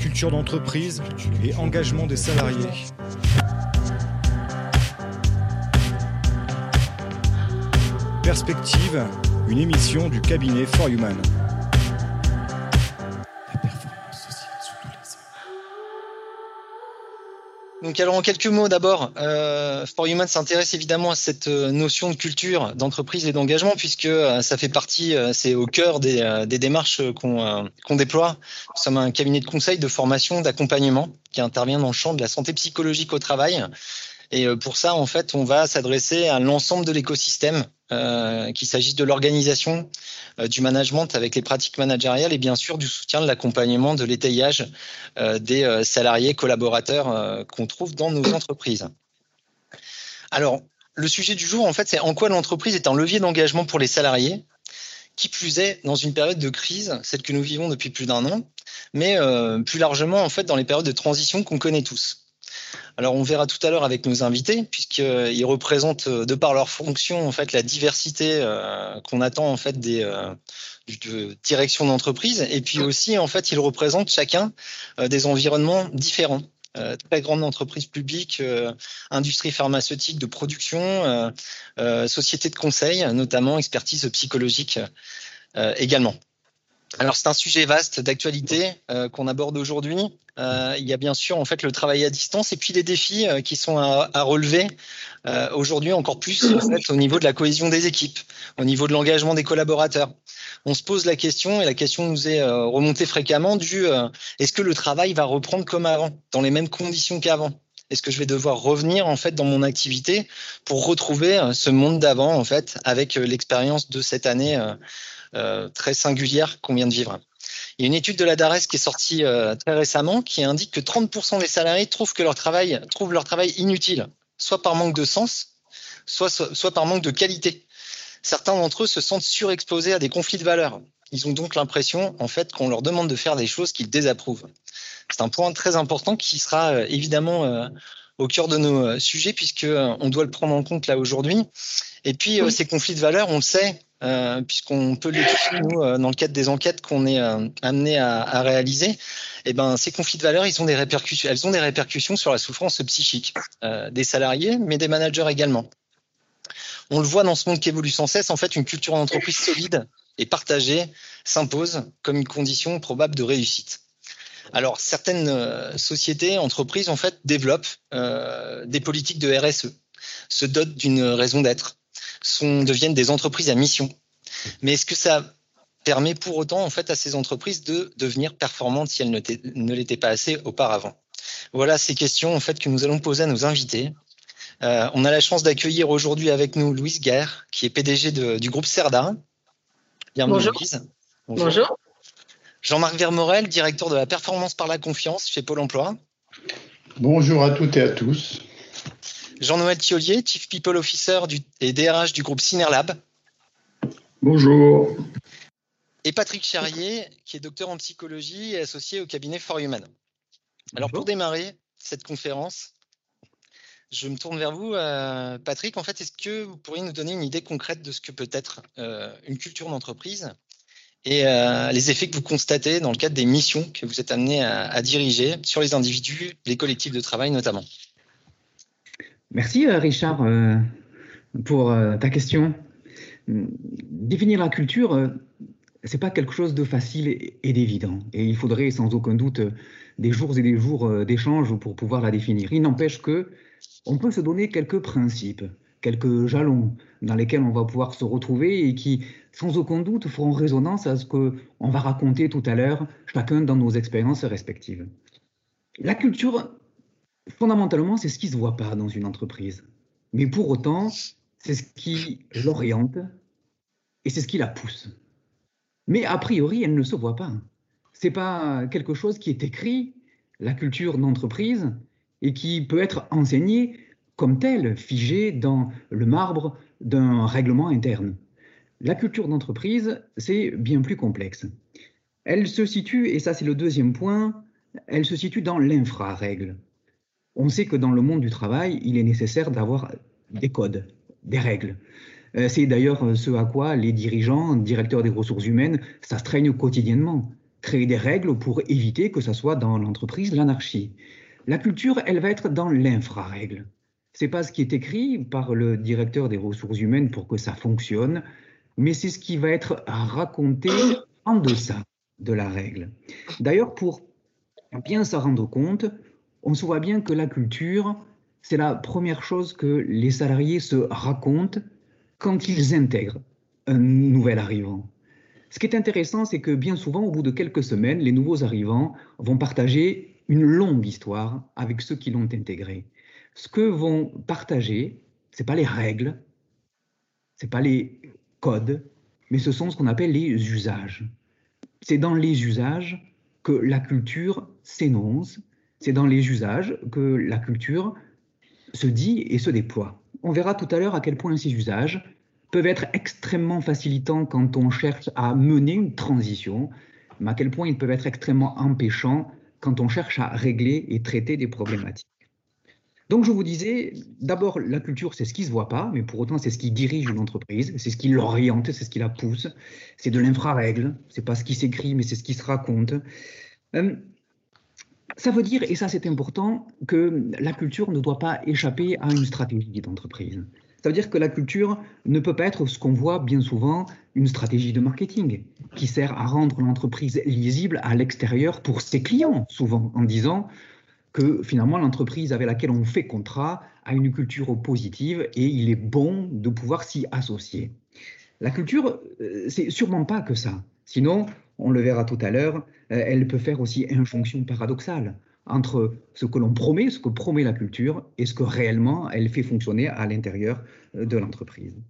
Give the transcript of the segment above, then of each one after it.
culture d'entreprise et engagement des salariés. Perspective, une émission du cabinet For Human. Donc alors en quelques mots d'abord, euh, For Human s'intéresse évidemment à cette euh, notion de culture d'entreprise et d'engagement puisque euh, ça fait partie, euh, c'est au cœur des, des démarches qu'on qu'on déploie. Nous sommes un cabinet de conseil, de formation, d'accompagnement qui intervient dans le champ de la santé psychologique au travail. Et pour ça, en fait, on va s'adresser à l'ensemble de l'écosystème, euh, qu'il s'agisse de l'organisation, euh, du management avec les pratiques managériales et bien sûr du soutien, de l'accompagnement, de l'étayage euh, des salariés, collaborateurs qu'on trouve dans nos entreprises. Alors, le sujet du jour, en fait, c'est en quoi l'entreprise est un levier d'engagement pour les salariés, qui plus est dans une période de crise, celle que nous vivons depuis plus d'un an, mais plus largement, en fait, dans les périodes de transition qu'on connaît tous. Alors on verra tout à l'heure avec nos invités, puisqu'ils représentent de par leur fonction en fait la diversité euh, qu'on attend en fait des euh, de direction d'entreprise, et puis aussi en fait ils représentent chacun euh, des environnements différents. Euh, très grandes entreprises publiques, euh, industrie pharmaceutique de production, euh, sociétés de conseil, notamment expertise psychologique également. Alors c'est un sujet vaste d'actualité euh, qu'on aborde aujourd'hui. Euh, il y a bien sûr en fait le travail à distance et puis les défis euh, qui sont à, à relever euh, aujourd'hui encore plus en fait, au niveau de la cohésion des équipes, au niveau de l'engagement des collaborateurs. On se pose la question et la question nous est euh, remontée fréquemment du est-ce que le travail va reprendre comme avant, dans les mêmes conditions qu'avant? Est-ce que je vais devoir revenir en fait dans mon activité pour retrouver ce monde d'avant en fait avec l'expérience de cette année euh, très singulière qu'on vient de vivre. Il y a une étude de la DARES qui est sortie euh, très récemment qui indique que 30% des salariés trouvent que leur travail trouvent leur travail inutile, soit par manque de sens, soit, soit, soit par manque de qualité. Certains d'entre eux se sentent surexposés à des conflits de valeurs. Ils ont donc l'impression, en fait, qu'on leur demande de faire des choses qu'ils désapprouvent. C'est un point très important qui sera euh, évidemment euh, au cœur de nos euh, sujets puisque euh, on doit le prendre en compte là aujourd'hui. Et puis oui. ces conflits de valeurs, on le sait, euh, puisqu'on peut l'étudier nous euh, dans le cadre des enquêtes qu'on est euh, amené à, à, réaliser. Eh ben ces conflits de valeurs, ils ont des répercussions, elles ont des répercussions sur la souffrance psychique des salariés, mais des managers également. On le voit dans ce monde qui évolue sans cesse. En fait, une culture d'entreprise solide et partagée s'impose comme une condition probable de réussite. Alors, certaines euh, sociétés, entreprises, en fait, développent euh, des politiques de RSE, se dotent d'une raison d'être, sont, deviennent des entreprises à mission. Mais est-ce que ça permet pour autant, en fait, à ces entreprises de devenir performantes si elles ne l'étaient pas assez auparavant? Voilà ces questions, en fait, que nous allons poser à nos invités. Euh, on a la chance d'accueillir aujourd'hui avec nous Louise Guerre, qui est PDG de, du groupe Cerda. Bienvenue, Bonjour. Louise. Bonjour. Bonjour. Jean-Marc Vermorel, directeur de la performance par la confiance chez Pôle emploi. Bonjour à toutes et à tous. Jean-Noël Thiolier, Chief People Officer du, et DRH du groupe Cinerlab. Bonjour. Et Patrick Charrier, qui est docteur en psychologie et associé au cabinet For Human. Alors pour démarrer cette conférence, je me tourne vers vous, euh, Patrick. En fait, est-ce que vous pourriez nous donner une idée concrète de ce que peut être euh, une culture d'entreprise et euh, les effets que vous constatez dans le cadre des missions que vous êtes amené à, à diriger sur les individus, les collectifs de travail notamment? Merci Richard euh, pour euh, ta question. Définir la culture, euh, c'est pas quelque chose de facile et d'évident. Et il faudrait sans aucun doute des jours et des jours euh, d'échange pour pouvoir la définir. Il n'empêche que on peut se donner quelques principes, quelques jalons dans lesquels on va pouvoir se retrouver et qui, sans aucun doute, feront résonance à ce qu'on va raconter tout à l'heure, chacun dans nos expériences respectives. La culture, fondamentalement, c'est ce qui ne se voit pas dans une entreprise. Mais pour autant, c'est ce qui l'oriente et c'est ce qui la pousse. Mais a priori, elle ne se voit pas. Ce n'est pas quelque chose qui est écrit, la culture d'entreprise, et qui peut être enseigné comme tel, figé dans le marbre d'un règlement interne. La culture d'entreprise, c'est bien plus complexe. Elle se situe, et ça c'est le deuxième point, elle se situe dans l'infra-règle. On sait que dans le monde du travail, il est nécessaire d'avoir des codes, des règles. C'est d'ailleurs ce à quoi les dirigeants, directeurs des ressources humaines, s'astreignent quotidiennement. créer des règles pour éviter que ce soit dans l'entreprise l'anarchie. La culture, elle va être dans l'infra-règle. C'est pas ce qui est écrit par le directeur des ressources humaines pour que ça fonctionne, mais c'est ce qui va être raconté en deçà de la règle. D'ailleurs, pour bien s'en rendre compte, on se voit bien que la culture, c'est la première chose que les salariés se racontent quand ils intègrent un nouvel arrivant. Ce qui est intéressant, c'est que bien souvent, au bout de quelques semaines, les nouveaux arrivants vont partager une longue histoire avec ceux qui l'ont intégré. Ce que vont partager, ce pas les règles, ce pas les codes, mais ce sont ce qu'on appelle les usages. C'est dans les usages que la culture s'énonce, c'est dans les usages que la culture se dit et se déploie. On verra tout à l'heure à quel point ces usages peuvent être extrêmement facilitants quand on cherche à mener une transition, mais à quel point ils peuvent être extrêmement empêchants quand on cherche à régler et traiter des problématiques. Donc je vous disais, d'abord, la culture, c'est ce qui ne se voit pas, mais pour autant, c'est ce qui dirige une entreprise, c'est ce qui l'oriente, c'est ce qui la pousse, c'est de l'infrarègle, c'est pas ce qui s'écrit, mais c'est ce qui se raconte. Euh, ça veut dire, et ça c'est important, que la culture ne doit pas échapper à une stratégie d'entreprise. Ça veut dire que la culture ne peut pas être ce qu'on voit bien souvent, une stratégie de marketing qui sert à rendre l'entreprise lisible à l'extérieur pour ses clients, souvent en disant que finalement l'entreprise avec laquelle on fait contrat a une culture positive et il est bon de pouvoir s'y associer. La culture, euh, c'est sûrement pas que ça. Sinon, on le verra tout à l'heure, elle peut faire aussi une fonction paradoxale entre ce que l'on promet, ce que promet la culture, et ce que réellement elle fait fonctionner à l'intérieur euh, de l'entreprise.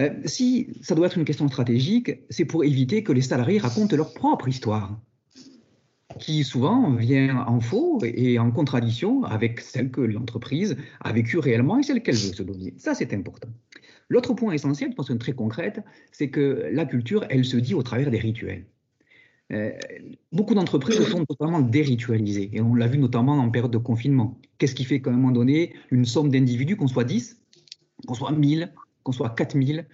Euh, si ça doit être une question stratégique, c'est pour éviter que les salariés racontent leur propre histoire, qui souvent vient en faux et en contradiction avec celle que l'entreprise a vécue réellement et celle qu'elle veut se donner. Ça, c'est important. L'autre point essentiel, de façon très concrète, c'est que la culture, elle se dit au travers des rituels. Euh, beaucoup d'entreprises sont totalement déritualisées, et on l'a vu notamment en période de confinement. Qu'est-ce qui fait qu'à un moment donné, une somme d'individus, qu'on soit 10, qu'on soit 1000, qu'on soit 4000,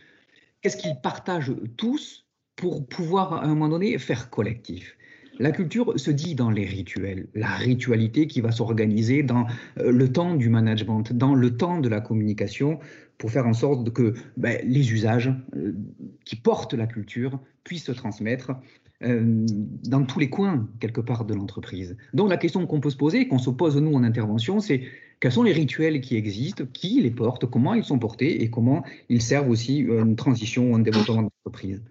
qu'est-ce qu'ils partagent tous pour pouvoir à un moment donné faire collectif? La culture se dit dans les rituels, la ritualité qui va s'organiser dans euh, le temps du management, dans le temps de la communication, pour faire en sorte que ben, les usages euh, qui portent la culture puissent se transmettre euh, dans tous les coins, quelque part, de l'entreprise. Donc la question qu'on peut se poser, qu'on se pose nous en intervention, c'est quels sont les rituels qui existent, qui les portent, comment ils sont portés et comment ils servent aussi une transition ou un développement d'entreprise.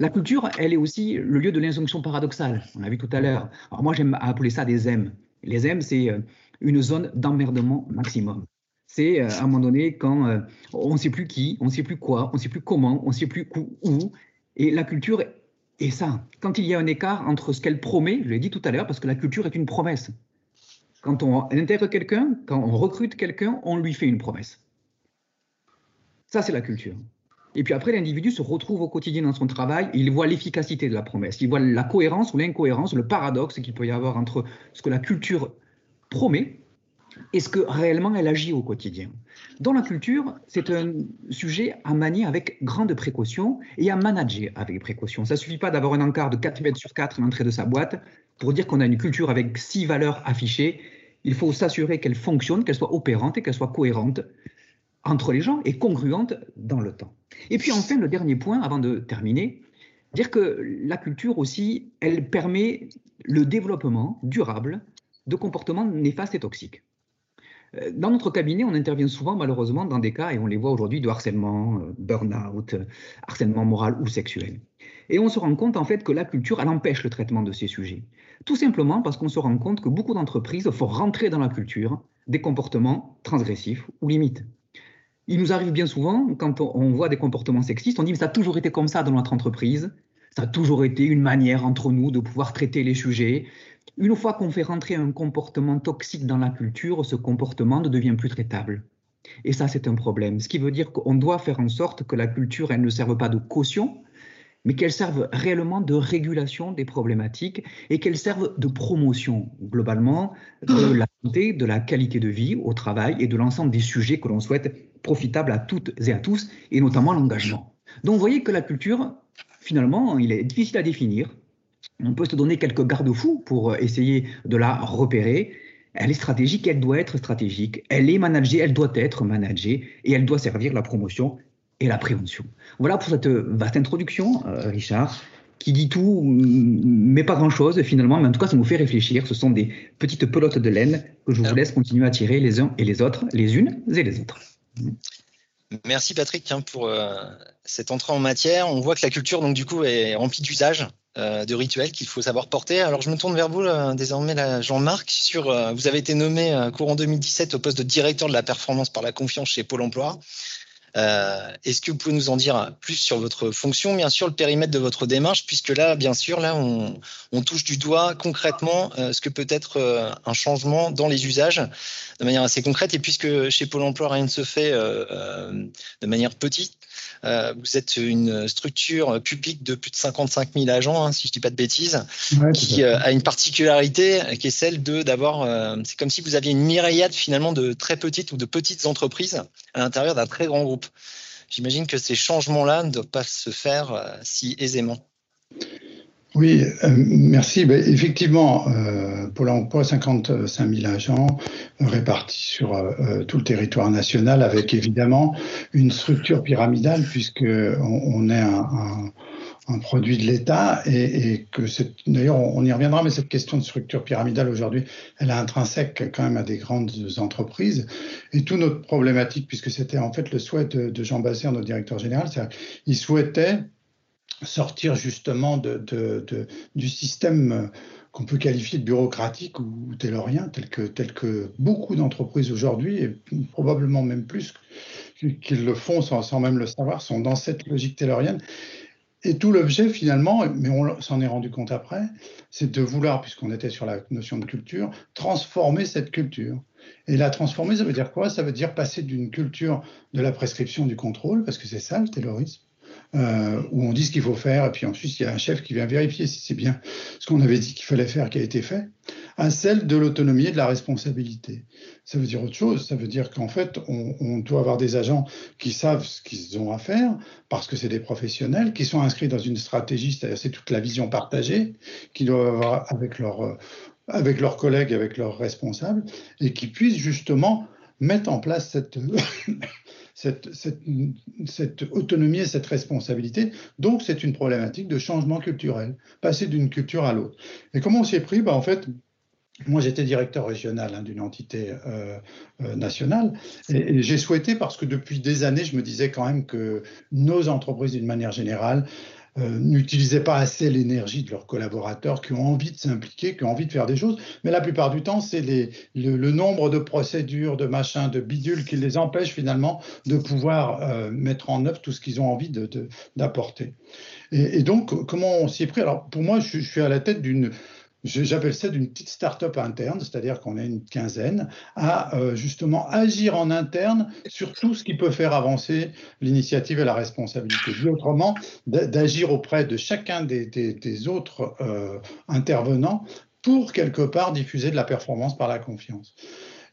La culture, elle est aussi le lieu de l'injonction paradoxale. On l'a vu tout à l'heure. Alors moi, j'aime appeler ça des M. Les M, c'est euh, une zone d'emmerdement maximum. C'est euh, à un moment donné quand on ne sait plus qui, on ne sait plus quoi, on ne sait plus comment, on ne sait plus où. Et la culture et ça, quand il y a un écart entre ce qu'elle promet, je l'ai dit tout à l'heure, parce que la culture est une promesse. Quand on intègre quelqu'un, quand on recrute quelqu'un, on lui fait une promesse. Ça, c'est la culture. Et puis après, l'individu se retrouve au quotidien dans son travail, il voit l'efficacité de la promesse, il voit la cohérence ou l'incohérence, le paradoxe qu'il peut y avoir entre ce que la culture promet est-ce que réellement elle agit au quotidien? Dans la culture, c'est un sujet à manier avec grande précaution et à manager avec précaution. Ça ne suffit pas d'avoir un encart de 4 mètres sur 4 à l'entrée de sa boîte pour dire qu'on a une culture avec six valeurs affichées. Il faut s'assurer qu'elle fonctionne, qu'elle soit opérante et qu'elle soit cohérente entre les gens et congruente dans le temps. Et puis enfin, le dernier point, avant de terminer, dire que la culture aussi, elle permet le développement durable de comportements néfastes et toxiques. Euh, dans notre cabinet, on intervient souvent, malheureusement, dans des cas, et on les voit aujourd'hui, de harcèlement, euh, burn-out, euh, harcèlement moral ou sexuel. Et on se rend compte, en fait, que la culture, elle empêche le traitement de ces sujets. Tout simplement parce qu'on se rend compte que beaucoup d'entreprises font rentrer dans la culture des comportements transgressifs ou limites. Il nous arrive bien souvent, quand on voit des comportements sexistes, on dit, mais ça a toujours été comme ça dans notre entreprise, ça a toujours été une manière entre nous de pouvoir traiter les sujets, une fois qu'on fait rentrer un comportement toxique dans la culture, ce comportement ne devient plus traitable. Et ça, c'est un problème. Ce qui veut dire qu'on doit faire en sorte que la culture, elle ne serve pas de caution, mais qu'elle serve réellement de régulation des problématiques et qu'elle serve de promotion globalement de la santé, de la qualité de vie au travail et de l'ensemble des sujets que l'on souhaite profitables à toutes et à tous, et notamment l'engagement. Donc vous voyez que la culture, finalement, il est difficile à définir, on peut se donner quelques garde-fous pour essayer de la repérer. Elle est stratégique, elle doit être stratégique. Elle est managée, elle doit être managée et elle doit servir la promotion et la prévention. Voilà pour cette vaste introduction, euh, Richard, qui dit tout, mais pas grand-chose finalement, mais en tout cas, ça nous fait réfléchir. Ce sont des petites pelotes de laine que je vous laisse continuer à tirer les uns et les autres, les unes et les autres. Merci Patrick hein, pour euh, cette entrée en matière. On voit que la culture, donc du coup, est remplie d'usages, euh, de rituels qu'il faut savoir porter. Alors je me tourne vers vous désormais, Jean-Marc. Sur, vous avez été nommé courant 2017 au poste de directeur de la performance par la confiance chez Pôle Emploi. Euh, est-ce que vous pouvez nous en dire plus sur votre fonction, bien sûr, le périmètre de votre démarche, puisque là, bien sûr, là, on, touche du doigt concrètement euh, ce que peut être euh, un changement dans les usages de manière assez concrète. Et puisque chez Pôle Emploi, rien ne se fait de manière petite, euh, vous êtes une structure publique de plus de 55 000 agents, hein, si je ne dis pas de bêtises, qui euh, a une particularité qui est celle de d'avoir. Euh, c'est comme si vous aviez une myriade finalement de très petites ou de petites entreprises à l'intérieur d'un très grand groupe. J'imagine que ces changements-là ne doivent pas se faire si aisément. Oui, euh, merci. Ben, effectivement, euh, Pôle emploi, 55 000 agents répartis sur euh, tout le territoire national, avec évidemment une structure pyramidale, puisque on, est un, produit de l'État et, que d'ailleurs on y reviendra, mais cette question de structure pyramidale aujourd'hui, elle est intrinsèque quand même à des grandes entreprises. Et toute notre problématique, puisque c'était en fait le souhait de, Jean Basser, notre directeur général, c'est qu'il souhaitait sortir justement du système qu'on peut qualifier de bureaucratique ou taylorien, tel que, tel que beaucoup d'entreprises aujourd'hui, et probablement même plus qu'ils le font sans, même le savoir, sont dans cette logique taylorienne. Et tout l'objet finalement, mais on s'en est rendu compte après, c'est de vouloir, puisqu'on était sur la notion de culture, transformer cette culture. Et la transformer, ça veut dire quoi? Ça veut dire passer d'une culture de la prescription du contrôle, parce que c'est ça le taylorisme, euh, où on dit ce qu'il faut faire, et puis ensuite il y a un chef qui vient vérifier si c'est bien ce qu'on avait dit qu'il fallait faire qui a été fait, à celle de l'autonomie et de la responsabilité. Ça veut dire autre chose, ça veut dire qu'en fait on, doit avoir des agents qui savent ce qu'ils ont à faire, parce que c'est des professionnels, qui sont inscrits dans une stratégie, c'est-à-dire c'est toute la vision partagée, qu'ils doivent avoir avec, leur, avec leurs collègues, avec leurs responsables, et qui puissent justement mettre en place cette cette, cette, autonomie et cette responsabilité. Donc, c'est une problématique de changement culturel, passer d'une culture à l'autre. Et comment on s'y est pris? Ben, En fait, moi, j'étais directeur régional hein, d'une entité euh, euh, nationale et j'ai souhaité, parce que depuis des années, je me disais quand même que nos entreprises, d'une manière générale, euh, n'utilisaient pas assez l'énergie de leurs collaborateurs qui ont envie de s'impliquer, qui ont envie de faire des choses. Mais la plupart du temps, c'est le, le, nombre de procédures, de machins, de bidules qui les empêchent finalement de pouvoir euh, mettre en œuvre tout ce qu'ils ont envie d'apporter. De, et, et, donc, comment on s'y est pris? Alors, pour moi, je suis à la tête d'une j'appelle ça d'une petite start-up interne, c'est-à-dire qu'on est une quinzaine, à euh, justement agir en interne sur tout ce qui peut faire avancer l'initiative et la responsabilité. Autrement, d'agir auprès de chacun des, autres euh, intervenants pour quelque part diffuser de la performance par la confiance.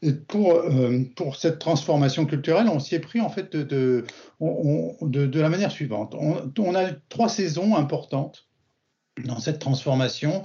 Et pour, euh, pour cette transformation culturelle, on s'y est pris en fait de, de, de, la manière suivante. On, on a trois saisons importantes dans cette transformation.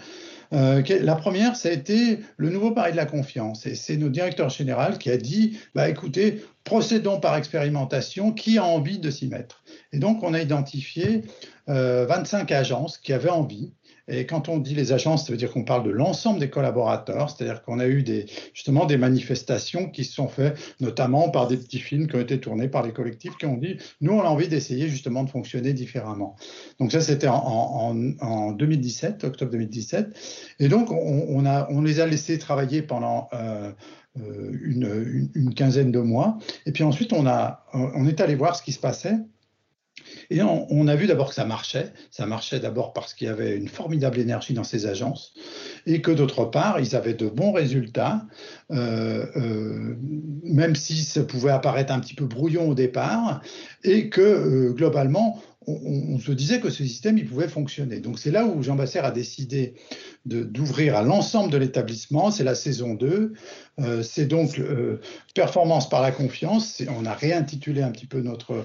Euh, la première, ça a été le nouveau pari de la confiance. Et c'est notre directeur général qui a dit, bah, écoutez, procédons par expérimentation, qui a envie de s'y mettre? Et donc, on a identifié 25 euh, agences qui avaient envie et quand on dit les agences, ça veut dire qu'on parle de l'ensemble des collaborateurs, c'est-à-dire qu'on a eu des, justement des manifestations qui se sont faites, notamment par des petits films qui ont été tournés par les collectifs qui ont dit, nous, on a envie d'essayer justement de fonctionner différemment. Donc ça, c'était en, en, 2017, octobre 2017. Et donc, on, les a laissés travailler pendant... Euh, euh, une, quinzaine de mois. Et puis ensuite, on, on est allé voir ce qui se passait et on, a vu d'abord que ça marchait. Ça marchait d'abord parce qu'il y avait une formidable énergie dans ces agences et que d'autre part, ils avaient de bons résultats, euh, euh, même si ça pouvait apparaître un petit peu brouillon au départ, et que euh, globalement, on, se disait que ce système il pouvait fonctionner. Donc c'est là où Jean Basser a décidé d'ouvrir à l'ensemble de l'établissement. C'est la saison 2. Euh, c'est donc euh, performance par la confiance. On a réintitulé un petit peu notre,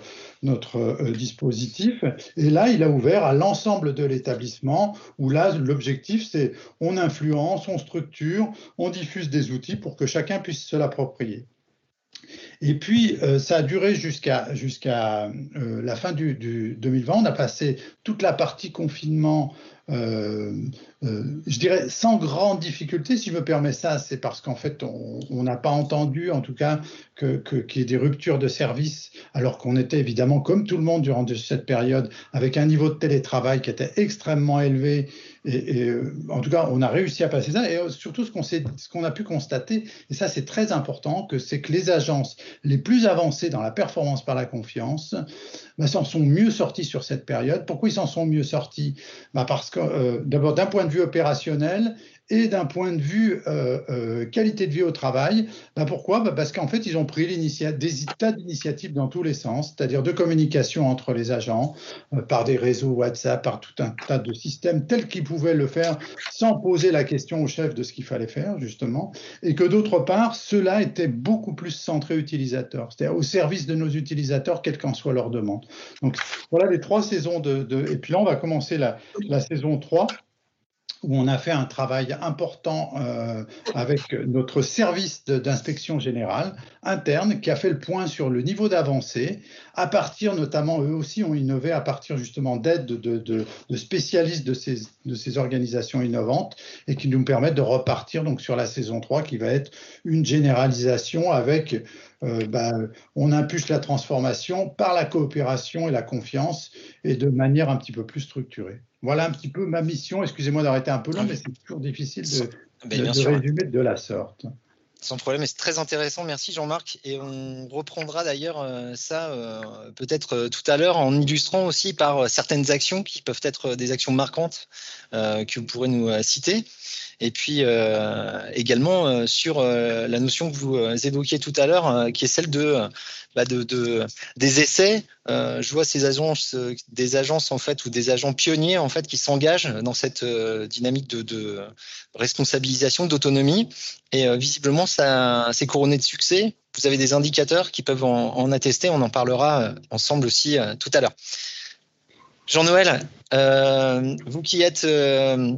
euh, dispositif. Et là, il a ouvert à l'ensemble de l'établissement où là, l'objectif, c'est on influence, on structure, on diffuse des outils pour que chacun puisse se l'approprier. Et puis, euh, ça a duré jusqu'à jusqu'à euh, la fin du, du, 2020. On a passé toute la partie confinement euh, je dirais sans grande difficulté, si je me permets ça, c'est parce qu'en fait, on n'a pas entendu, en tout cas, qu'il y ait des ruptures de service, alors qu'on était évidemment, comme tout le monde durant cette période, avec un niveau de télétravail qui était extrêmement élevé. Et, euh, en tout cas, on a réussi à passer ça. Et surtout, ce qu'on a pu constater, et ça c'est très important, c'est que les agences les plus avancées dans la performance par la confiance bah, s'en sont mieux sortis sur cette période. Pourquoi ils s'en sont mieux sortis bah Parce que euh, d'abord d'un point de vue opérationnel, et d'un point de vue euh, euh, qualité de vie au travail. Bah pourquoi? Bah Parce qu'en fait, ils ont pris des tas d'initiatives dans tous les sens, c'est-à-dire de communication entre les agents, euh, par des réseaux WhatsApp, par tout un tas de systèmes tels qu'ils pouvaient le faire sans poser la question au chef de ce qu'il fallait faire, justement, et que d'autre part, cela était beaucoup plus centré utilisateur, c'est-à-dire au service de nos utilisateurs, quelle qu'en soit leur demande. Donc voilà les trois saisons de, de... Et puis là, on va commencer la, la saison 3 où on a fait un travail important euh, avec notre service d'inspection générale interne qui a fait le point sur le niveau d'avancée, à partir notamment, eux aussi ont innové à partir justement d'aide de, spécialistes de ces, de ces organisations innovantes et qui nous permettent de repartir donc sur la saison 3 qui va être une généralisation avec euh, bah, on impulse la transformation par la coopération et la confiance et de manière un petit peu plus structurée. Voilà un petit peu ma mission. Excusez-moi d'arrêter un peu long, mais c'est toujours difficile de, ben, résumer de la sorte. Sans problème, et c'est très intéressant. Merci Jean-Marc. Et on reprendra d'ailleurs euh, ça euh, peut-être tout à l'heure en illustrant aussi par certaines actions qui peuvent être des actions marquantes que vous pourrez nous citer et puis euh, également euh, sur euh, la notion que vous évoquiez tout à l'heure, qui est celle de, bah de, de, des essais. je vois ces agences, des agences en fait ou des agents pionniers en fait qui s'engagent dans cette dynamique de, responsabilisation, d'autonomie, et visiblement ça c'est couronné de succès. Vous avez des indicateurs qui peuvent en, attester. On en parlera ensemble aussi tout à l'heure. Jean-Noël, vous qui êtes euh,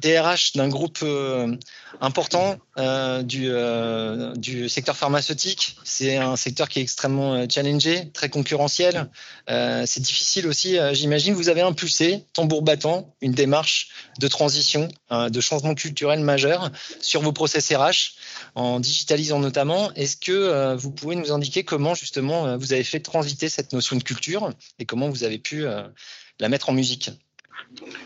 DRH d'un groupe euh, important euh, euh, du secteur pharmaceutique, c'est un secteur qui est extrêmement challengé, très concurrentiel. c'est difficile aussi, j'imagine. Vous avez impulsé, tambour battant, une démarche de transition, de changement culturel majeur sur vos process RH, en digitalisant notamment. Est-ce que vous pouvez nous indiquer comment justement vous avez fait transiter cette notion de culture et comment vous avez pu la mettre en musique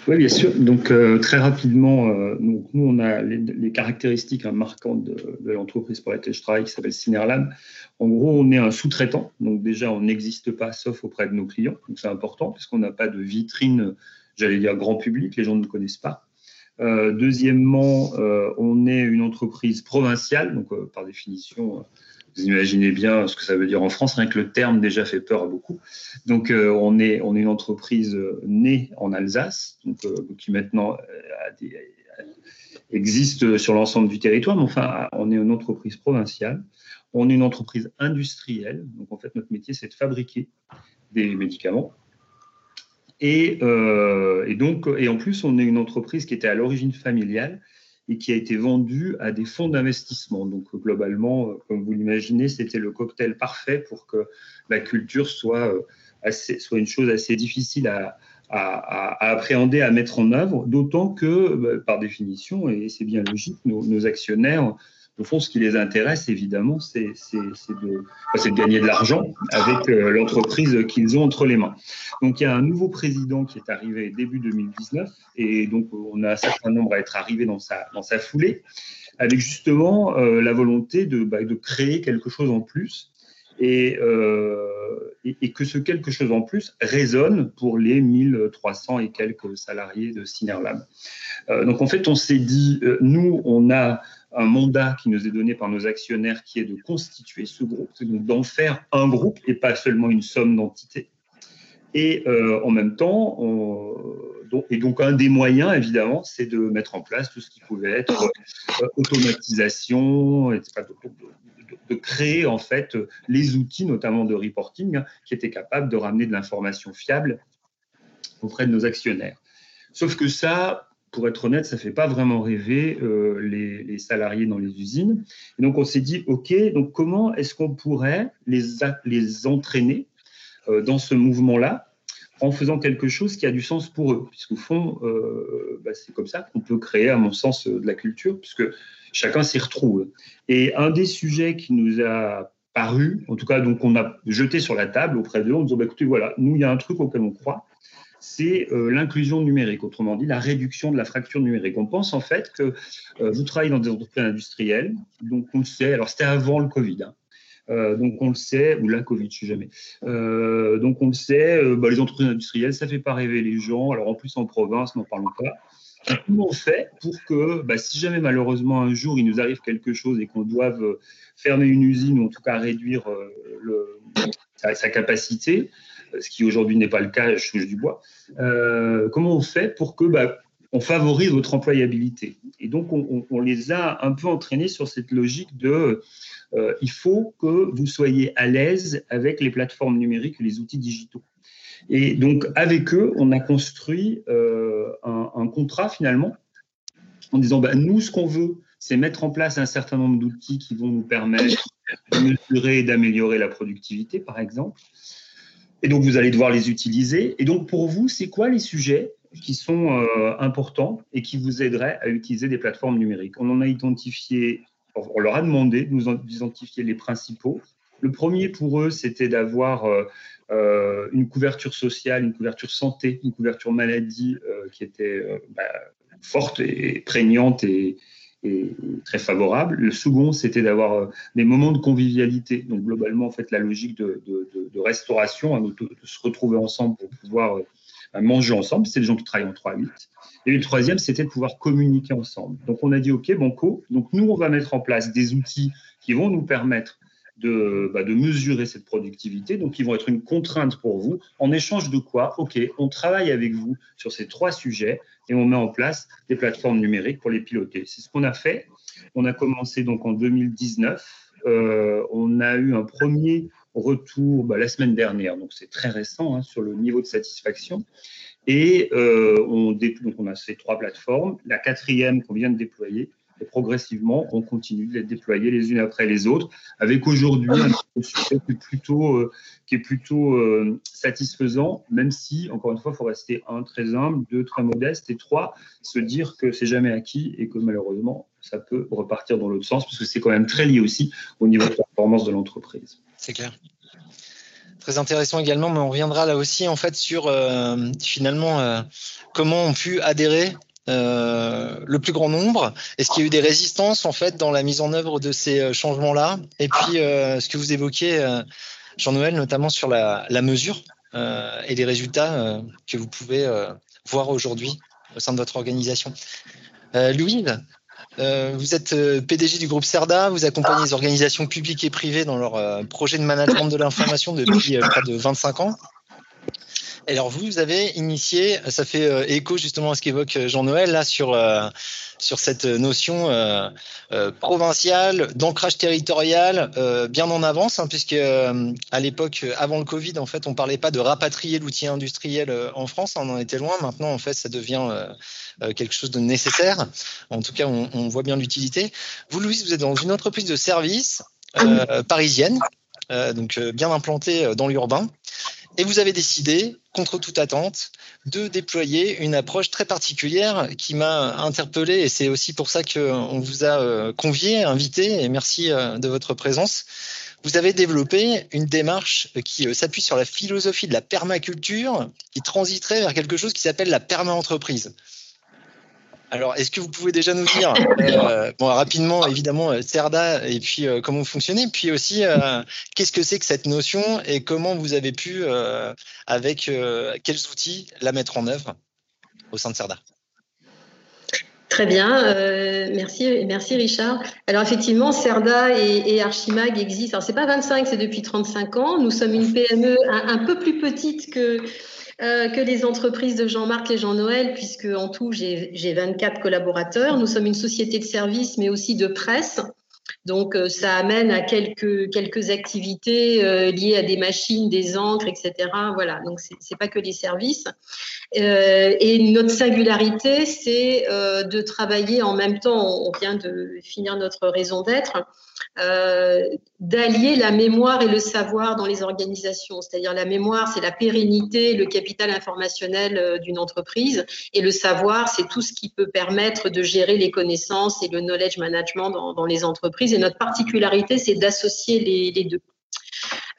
oui, bien sûr. Donc, euh, très rapidement, euh, nous, on a les, caractéristiques hein, marquantes de, l'entreprise pour laquelle je travaille, qui s'appelle Synerlab. En gros, on est un sous-traitant. Donc, déjà, on n'existe pas sauf auprès de nos clients. Donc, c'est important puisqu'on n'a pas de vitrine, j'allais dire grand public, les gens ne nous connaissent pas. Euh, deuxièmement, on est une entreprise provinciale, donc par définition, vous imaginez bien ce que ça veut dire en France, rien que le terme déjà fait peur à beaucoup. Donc euh, on, est, on est une entreprise euh, née en Alsace, donc, euh, qui maintenant existe sur l'ensemble du territoire, mais enfin on est une entreprise provinciale, on est une entreprise industrielle, donc en fait notre métier c'est de fabriquer des médicaments. Et, et donc, et en plus, on est une entreprise qui était à l'origine familiale et qui a été vendu à des fonds d'investissement. Donc globalement, euh, comme vous l'imaginez, c'était le cocktail parfait pour que la culture soit, euh, assez, soit une chose assez difficile à, appréhender, à mettre en œuvre, d'autant que, bah, par définition, et c'est bien logique, nos actionnaires au fond, ce qui les intéresse, évidemment, c'est de, gagner de l'argent avec euh, l'entreprise qu'ils ont entre les mains. Donc, il y a un nouveau président qui est arrivé début 2019, et donc on a un certain nombre à être arrivés dans sa, foulée, avec justement euh, la volonté de, bah, de créer quelque chose en plus. Et, euh, et, que ce quelque chose en plus résonne pour les 1300 et quelques salariés de Synerlab. donc en fait, on s'est dit, nous, on a un mandat qui nous est donné par nos actionnaires qui est de constituer ce groupe, donc d'en faire un groupe et pas seulement une somme d'entités. Et en même temps, et donc un des moyens, évidemment, c'est de mettre en place tout ce qui pouvait être automatisation, etc., de créer en fait les outils, notamment de reporting, hein, qui étaient capables de ramener de l'information fiable auprès de nos actionnaires. Sauf que ça, pour être honnête, ça ne fait pas vraiment rêver euh, les, salariés dans les usines. Et donc on s'est dit, OK, donc comment est-ce qu'on pourrait les, les entraîner euh, dans ce mouvement-là en faisant quelque chose qui a du sens pour eux, puisqu'au fond, euh, bah, c'est comme ça qu'on peut créer, à mon sens, de la culture, puisque chacun s'y retrouve. Et un des sujets qui nous a paru, en tout cas, donc on a jeté sur la table auprès d'eux en disant, bah, écoutez, voilà, nous, il y a un truc auquel on croit, c'est euh, l'inclusion numérique, autrement dit, la réduction de la fracture numérique. On pense en fait que euh, vous travaillez dans des entreprises industrielles, donc on le sait, alors c'était avant le Covid, hein. euh, donc on le sait, ou la Covid, je sais jamais. donc on le sait, bah, les entreprises industrielles, ça fait pas rêver les gens. Alors en plus en province, n'en parlons pas. Comment on fait pour que, bah, si jamais malheureusement un jour il nous arrive quelque chose et qu'on doive fermer une usine ou en tout cas réduire sa, capacité, ce qui aujourd'hui n'est pas le cas, je touche du bois, comment on fait pour que bah, on favorise votre employabilité? Et donc on, les a un peu entraînés sur cette logique de il faut que vous soyez à l'aise avec les plateformes numériques et les outils digitaux. Et donc, avec eux, on a construit euh, un, contrat finalement en disant bah, nous, ce qu'on veut, c'est mettre en place un certain nombre d'outils qui vont nous permettre de mesurer et d'améliorer la productivité, par exemple. Et donc, vous allez devoir les utiliser. Et donc, pour vous, c'est quoi les sujets qui sont euh, importants et qui vous aideraient à utiliser des plateformes numériques? On en a identifié, on leur a demandé de nous identifier les principaux. Le premier pour eux, c'était d'avoir euh, euh, une couverture sociale, une couverture santé, une couverture maladie qui était bah, forte et prégnante et, très favorable. Le second, c'était d'avoir des moments de convivialité. Donc globalement, en fait, la logique de, restauration, hein, de, se retrouver ensemble pour pouvoir bah, manger ensemble. C'est les gens qui travaillent en 3-8. Et le troisième, c'était de pouvoir communiquer ensemble. Donc on a dit, OK, Banco, donc nous, on va mettre en place des outils qui vont nous permettre de, bah, de, mesurer cette productivité. Donc, ils vont être une contrainte pour vous. En échange de quoi? OK, on travaille avec vous sur ces trois sujets et on met en place des plateformes numériques pour les piloter. C'est ce qu'on a fait. On a commencé donc en 2019. Euh, on a eu un premier retour bah, la semaine dernière, donc c'est très récent hein, sur le niveau de satisfaction. Et euh, on, on a ces trois plateformes. La quatrième qu'on vient de déployer, et progressivement, on continue de les déployer les unes après les autres, avec aujourd'hui un succès qui est plutôt, euh, qui est plutôt euh, satisfaisant, même si, encore une fois, il faut rester un, très humble, deux, très modeste, et trois, se dire que c'est jamais acquis et que malheureusement, ça peut repartir dans l'autre sens, parce que c'est quand même très lié aussi au niveau de performance de l'entreprise. C'est clair très intéressant également, mais on reviendra là aussi en fait sur euh, finalement comment on pu adhérer euh, le plus grand nombre. Est-ce qu'il y a eu des résistances en fait dans la mise en œuvre de ces euh, changements-là? Et puis, euh, ce que vous évoquiez, Jean-Noël, notamment sur la, mesure et les résultats que vous pouvez voir aujourd'hui au sein de votre organisation. Louise, vous êtes PDG du groupe CERDA, vous accompagnez les organisations publiques et privées dans leur projet de management de l'information depuis près de 25 ans alors vous, avez initié, ça fait euh, écho justement à ce qu'évoque euh, Jean-Noël là sur euh, sur cette notion provinciale d'ancrage territorial bien en avance, hein, puisque à l'époque, avant le Covid, en fait, on parlait pas de rapatrier l'outil industriel en France, on en était loin. Maintenant, en fait, ça devient quelque chose de nécessaire. En tout cas, on, on voit bien l'utilité. Vous, Louise, vous êtes dans une entreprise de service parisienne, donc bien implantée dans l'urbain. Et vous avez décidé, contre toute attente, de déployer une approche très particulière qui m'a interpellé et c'est aussi pour ça qu'on vous a euh, convié, invité et merci euh, de votre présence. Vous avez développé une démarche qui euh, s'appuie sur la philosophie de la permaculture qui transiterait vers quelque chose qui s'appelle la perma-entreprise. Alors, est-ce que vous pouvez déjà nous dire, euh, bon, rapidement, évidemment, euh, CERDA et puis euh, comment vous fonctionnez, puis aussi qu'est-ce que c'est que cette notion et comment vous avez pu, avec quels outils, la mettre en œuvre au sein de CERDA Très bien, euh, merci, merci Richard. Alors effectivement, Cerda et, Archimag existent. Alors c'est pas 25, c'est depuis 35 ans. Nous sommes une PME un, peu plus petite que euh, que les entreprises de Jean-Marc et Jean-Noël, puisque en tout j'ai 24 collaborateurs. Nous sommes une société de services, mais aussi de presse. Donc, euh, ça amène à quelques, quelques activités euh, liées à des machines, des encres, etc. Voilà, donc c'est pas que les services. Euh, et notre singularité, c'est de travailler en même temps, on vient de finir notre raison d'être, d'allier la mémoire et le savoir dans les organisations. C'est-à-dire la mémoire, c'est la pérennité, le capital informationnel d'une entreprise, et le savoir, c'est tout ce qui peut permettre de gérer les connaissances et le knowledge management dans, dans les entreprises. Et notre particularité, c'est d'associer les, deux.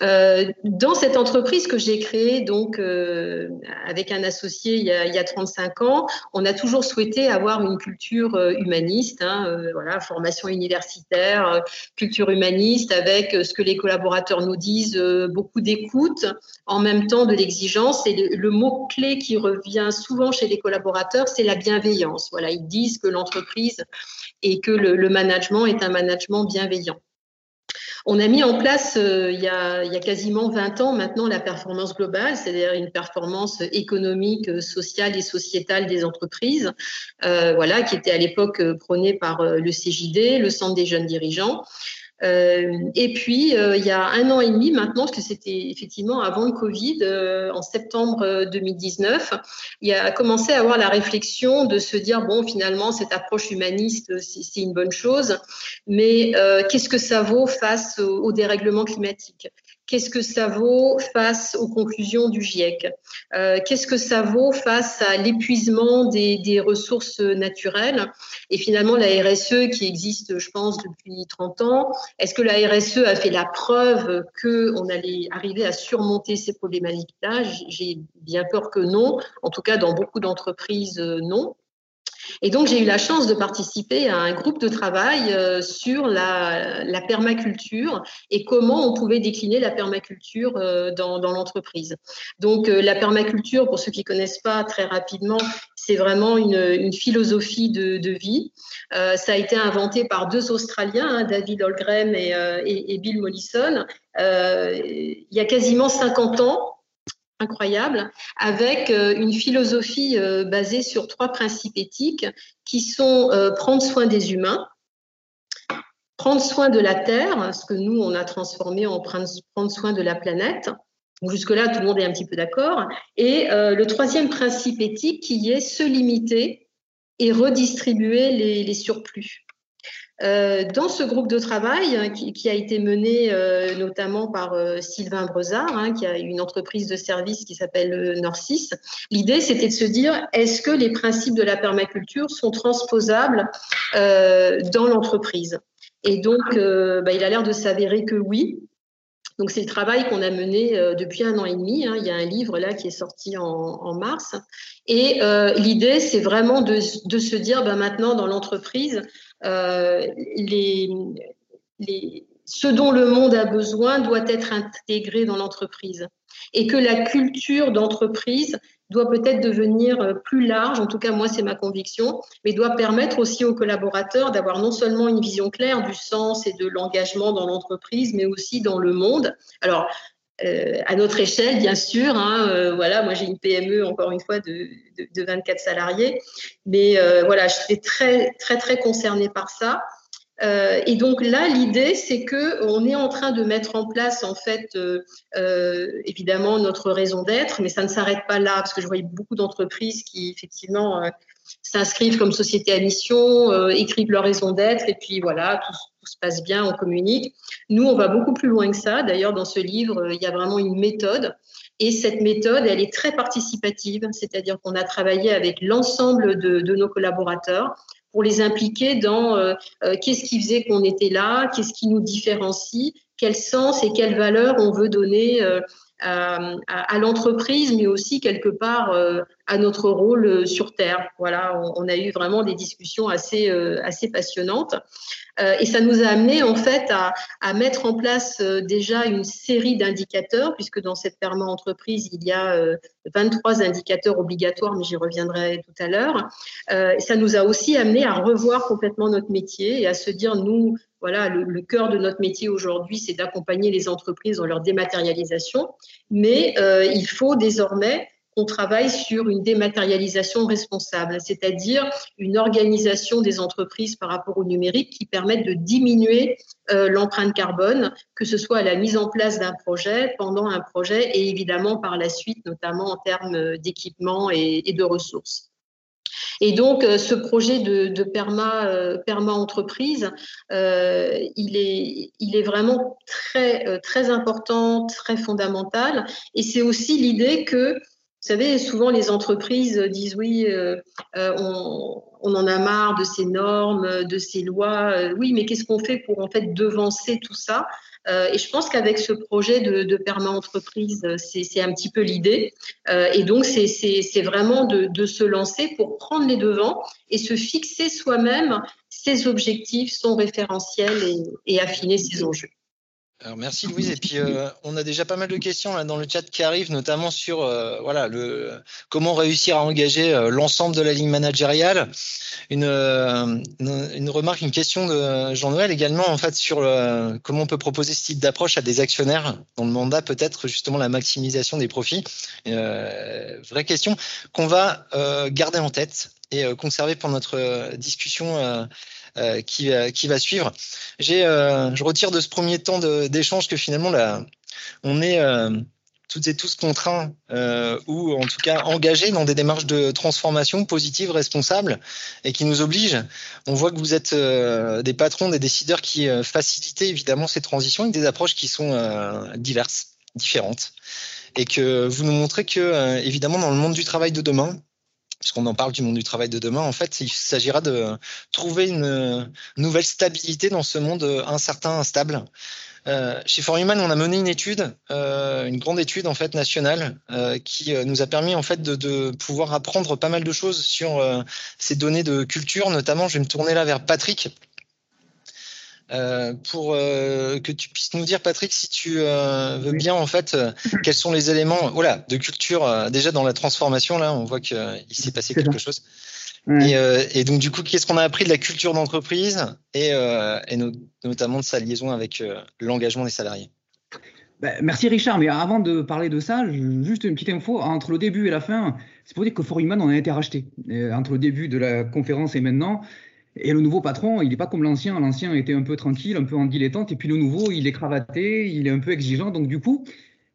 Euh, dans cette entreprise que j'ai créée donc euh, avec un associé il y, a, il y, a, 35 ans, on a toujours souhaité avoir une culture euh, humaniste, hein, voilà, formation universitaire, culture humaniste, avec ce que les collaborateurs nous disent, beaucoup d'écoute, en même temps de l'exigence. Et le, le mot clé qui revient souvent chez les collaborateurs, c'est la bienveillance. Voilà, ils disent que l'entreprise et que le, le management est un management bienveillant. On a mis en place euh, il, y a, quasiment 20 ans maintenant la performance globale, c'est-à-dire une performance économique, sociale et sociétale des entreprises, euh, voilà, qui était à l'époque prônée par euh, le CJD, le Centre des jeunes dirigeants. Euh, et puis, euh, il y a un an et demi maintenant, parce que c'était effectivement avant le Covid, euh, en septembre 2019, il y a commencé à avoir la réflexion de se dire, bon, finalement, cette approche humaniste, c'est une bonne chose, mais qu'est-ce que ça vaut face au dérèglement climatique? Qu'est-ce que ça vaut face aux conclusions du GIEC euh, Qu'est-ce que ça vaut face à l'épuisement des, des, ressources naturelles? Et finalement, la RSE qui existe, je pense, depuis 30 ans, est-ce que la RSE a fait la preuve qu'on allait arriver à surmonter ces problématiques-là? J'ai bien peur que non. En tout cas, dans beaucoup d'entreprises, euh, non. Et donc, j'ai eu la chance de participer à un groupe de travail euh, sur la, la permaculture et comment on pouvait décliner la permaculture euh, dans, dans l'entreprise. Donc, euh, la permaculture, pour ceux qui connaissent pas très rapidement, c'est vraiment une, une, philosophie de, de vie. Euh, ça a été inventé par deux Australiens, hein, David Holgren et, et, et Bill Mollison, il y a quasiment 50 ans incroyable, avec euh, une philosophie euh, basée sur trois principes éthiques qui sont euh, prendre soin des humains, prendre soin de la Terre, ce que nous, on a transformé en prendre soin de la planète. Jusque-là, tout le monde est un petit peu d'accord. Et le troisième principe éthique qui est se limiter et redistribuer les, les surplus. Euh, dans ce groupe de travail hein, qui, a été mené euh, notamment par euh, Sylvain Brezard, hein, qui a une entreprise de service qui s'appelle Norcis, l'idée c'était de se dire est-ce que les principes de la permaculture sont transposables dans l'entreprise? Et donc, bah, il a l'air de s'avérer que oui. Donc c'est le travail qu'on a mené depuis un an et demi. Hein. Il y a un livre là qui est sorti en, mars. Et l'idée, c'est vraiment de, se dire, bah, maintenant dans l'entreprise, les, ce dont le monde a besoin doit être intégré dans l'entreprise et que la culture d'entreprise doit peut-être devenir euh, plus large, en tout cas moi c'est ma conviction, mais doit permettre aussi aux collaborateurs d'avoir non seulement une vision claire du sens et de l'engagement dans l'entreprise, mais aussi dans le monde. Alors euh, à notre échelle, bien sûr. Hein, euh, voilà, moi j'ai une PME encore une fois de, de, de 24 salariés, mais euh, voilà, je suis très très très concernée par ça. Et donc là, l'idée, c'est que on est en train de mettre en place, en fait, évidemment notre raison d'être, mais ça ne s'arrête pas là, parce que je voyais beaucoup d'entreprises qui effectivement s'inscrivent comme société à mission, écrivent leur raison d'être, et puis voilà, tout, passe bien, on communique. Nous, on va beaucoup plus loin que ça. D'ailleurs, dans ce livre, euh, il y a vraiment une méthode. Et cette méthode, elle est très participative, c'est-à-dire qu'on a travaillé avec l'ensemble de, nos collaborateurs pour les impliquer dans euh, qu'est-ce qui faisait qu'on était là, qu'est-ce qui nous différencie, quel sens et quelle valeur on veut donner à, à, l'entreprise, mais aussi quelque part à notre rôle sur Terre. Voilà, on, a eu vraiment des discussions assez, assez passionnantes. et ça nous a amené en fait à, à mettre en place déjà une série d'indicateurs, puisque dans cette perma-entreprise, il y a 23 indicateurs obligatoires, mais j'y reviendrai tout à l'heure. ça nous a aussi amené à revoir complètement notre métier et à se dire, nous, voilà, le, cœur de notre métier aujourd'hui, c'est d'accompagner les entreprises dans leur dématérialisation, mais euh, il faut désormais qu'on travaille sur une dématérialisation responsable, c'est-à-dire une organisation des entreprises par rapport au numérique qui permette de diminuer euh, l'empreinte carbone, que ce soit à la mise en place d'un projet, pendant un projet et évidemment par la suite, notamment en termes d'équipement et de ressources. Et donc, euh, ce projet de, perma, euh, entreprise, euh, il, est, vraiment très, très important, très fondamental. Et c'est aussi l'idée que vous savez, souvent les entreprises disent oui, on, on, en a marre de ces normes, de ces lois. oui, mais qu'est-ce qu'on fait pour en fait devancer tout ça? Et je pense qu'avec ce projet de, de perma-entreprise, c'est un petit peu l'idée. Euh, et donc, c'est vraiment de, de, se lancer pour prendre les devants et se fixer soi-même ses objectifs, son référentiel et, et affiner ses enjeux. Alors merci Louise. Et puis euh, on a déjà pas mal de questions là dans le chat qui arrivent, notamment sur euh, voilà le comment réussir à engager euh, l'ensemble de la ligne managériale. Une, une, remarque, une question de Jean-Noël également en fait sur comment on peut proposer ce type d'approche à des actionnaires dont le mandat peut être justement la maximisation des profits. vraie question qu'on va garder en tête et conserver pour notre discussion euh, qui, qui va suivre. J'ai, euh, je retire de ce premier temps d'échange que finalement là, on est euh, toutes et tous contraints ou en tout cas engagés dans des démarches de transformation positive, responsable et qui nous obligent. On voit que vous êtes des patrons, des décideurs qui facilitent évidemment ces transitions avec des approches qui sont diverses, différentes et que vous nous montrez que évidemment dans le monde du travail de demain, puisqu'on en parle du monde du travail de demain, en fait, il s'agira de trouver une nouvelle stabilité dans ce monde incertain, instable. Euh, chez Forhuman, on a mené une étude, euh, une grande étude en fait nationale, euh, qui nous a permis en fait de, de, pouvoir apprendre pas mal de choses sur ces données de culture. Notamment, je vais me tourner là vers Patrick, euh, pour euh, que tu puisses nous dire, Patrick, si tu euh, veux bien, en fait, quels sont les éléments voilà, de culture déjà dans la transformation. Là, on voit qu'il s'est passé quelque chose. Et, donc, du coup, qu'est-ce qu'on a appris de la culture d'entreprise et, notamment de sa liaison avec l'engagement des salariés? Ben, merci Richard, mais avant de parler de ça, juste une petite info, entre le début et la fin, c'est pour dire que For Human, on a été racheté. entre le début de la conférence et maintenant, et le nouveau patron, il n'est pas comme l'ancien. L'ancien était un peu tranquille, un peu en dilettante. Et puis le nouveau, il est cravaté, il est un peu exigeant. Donc du coup,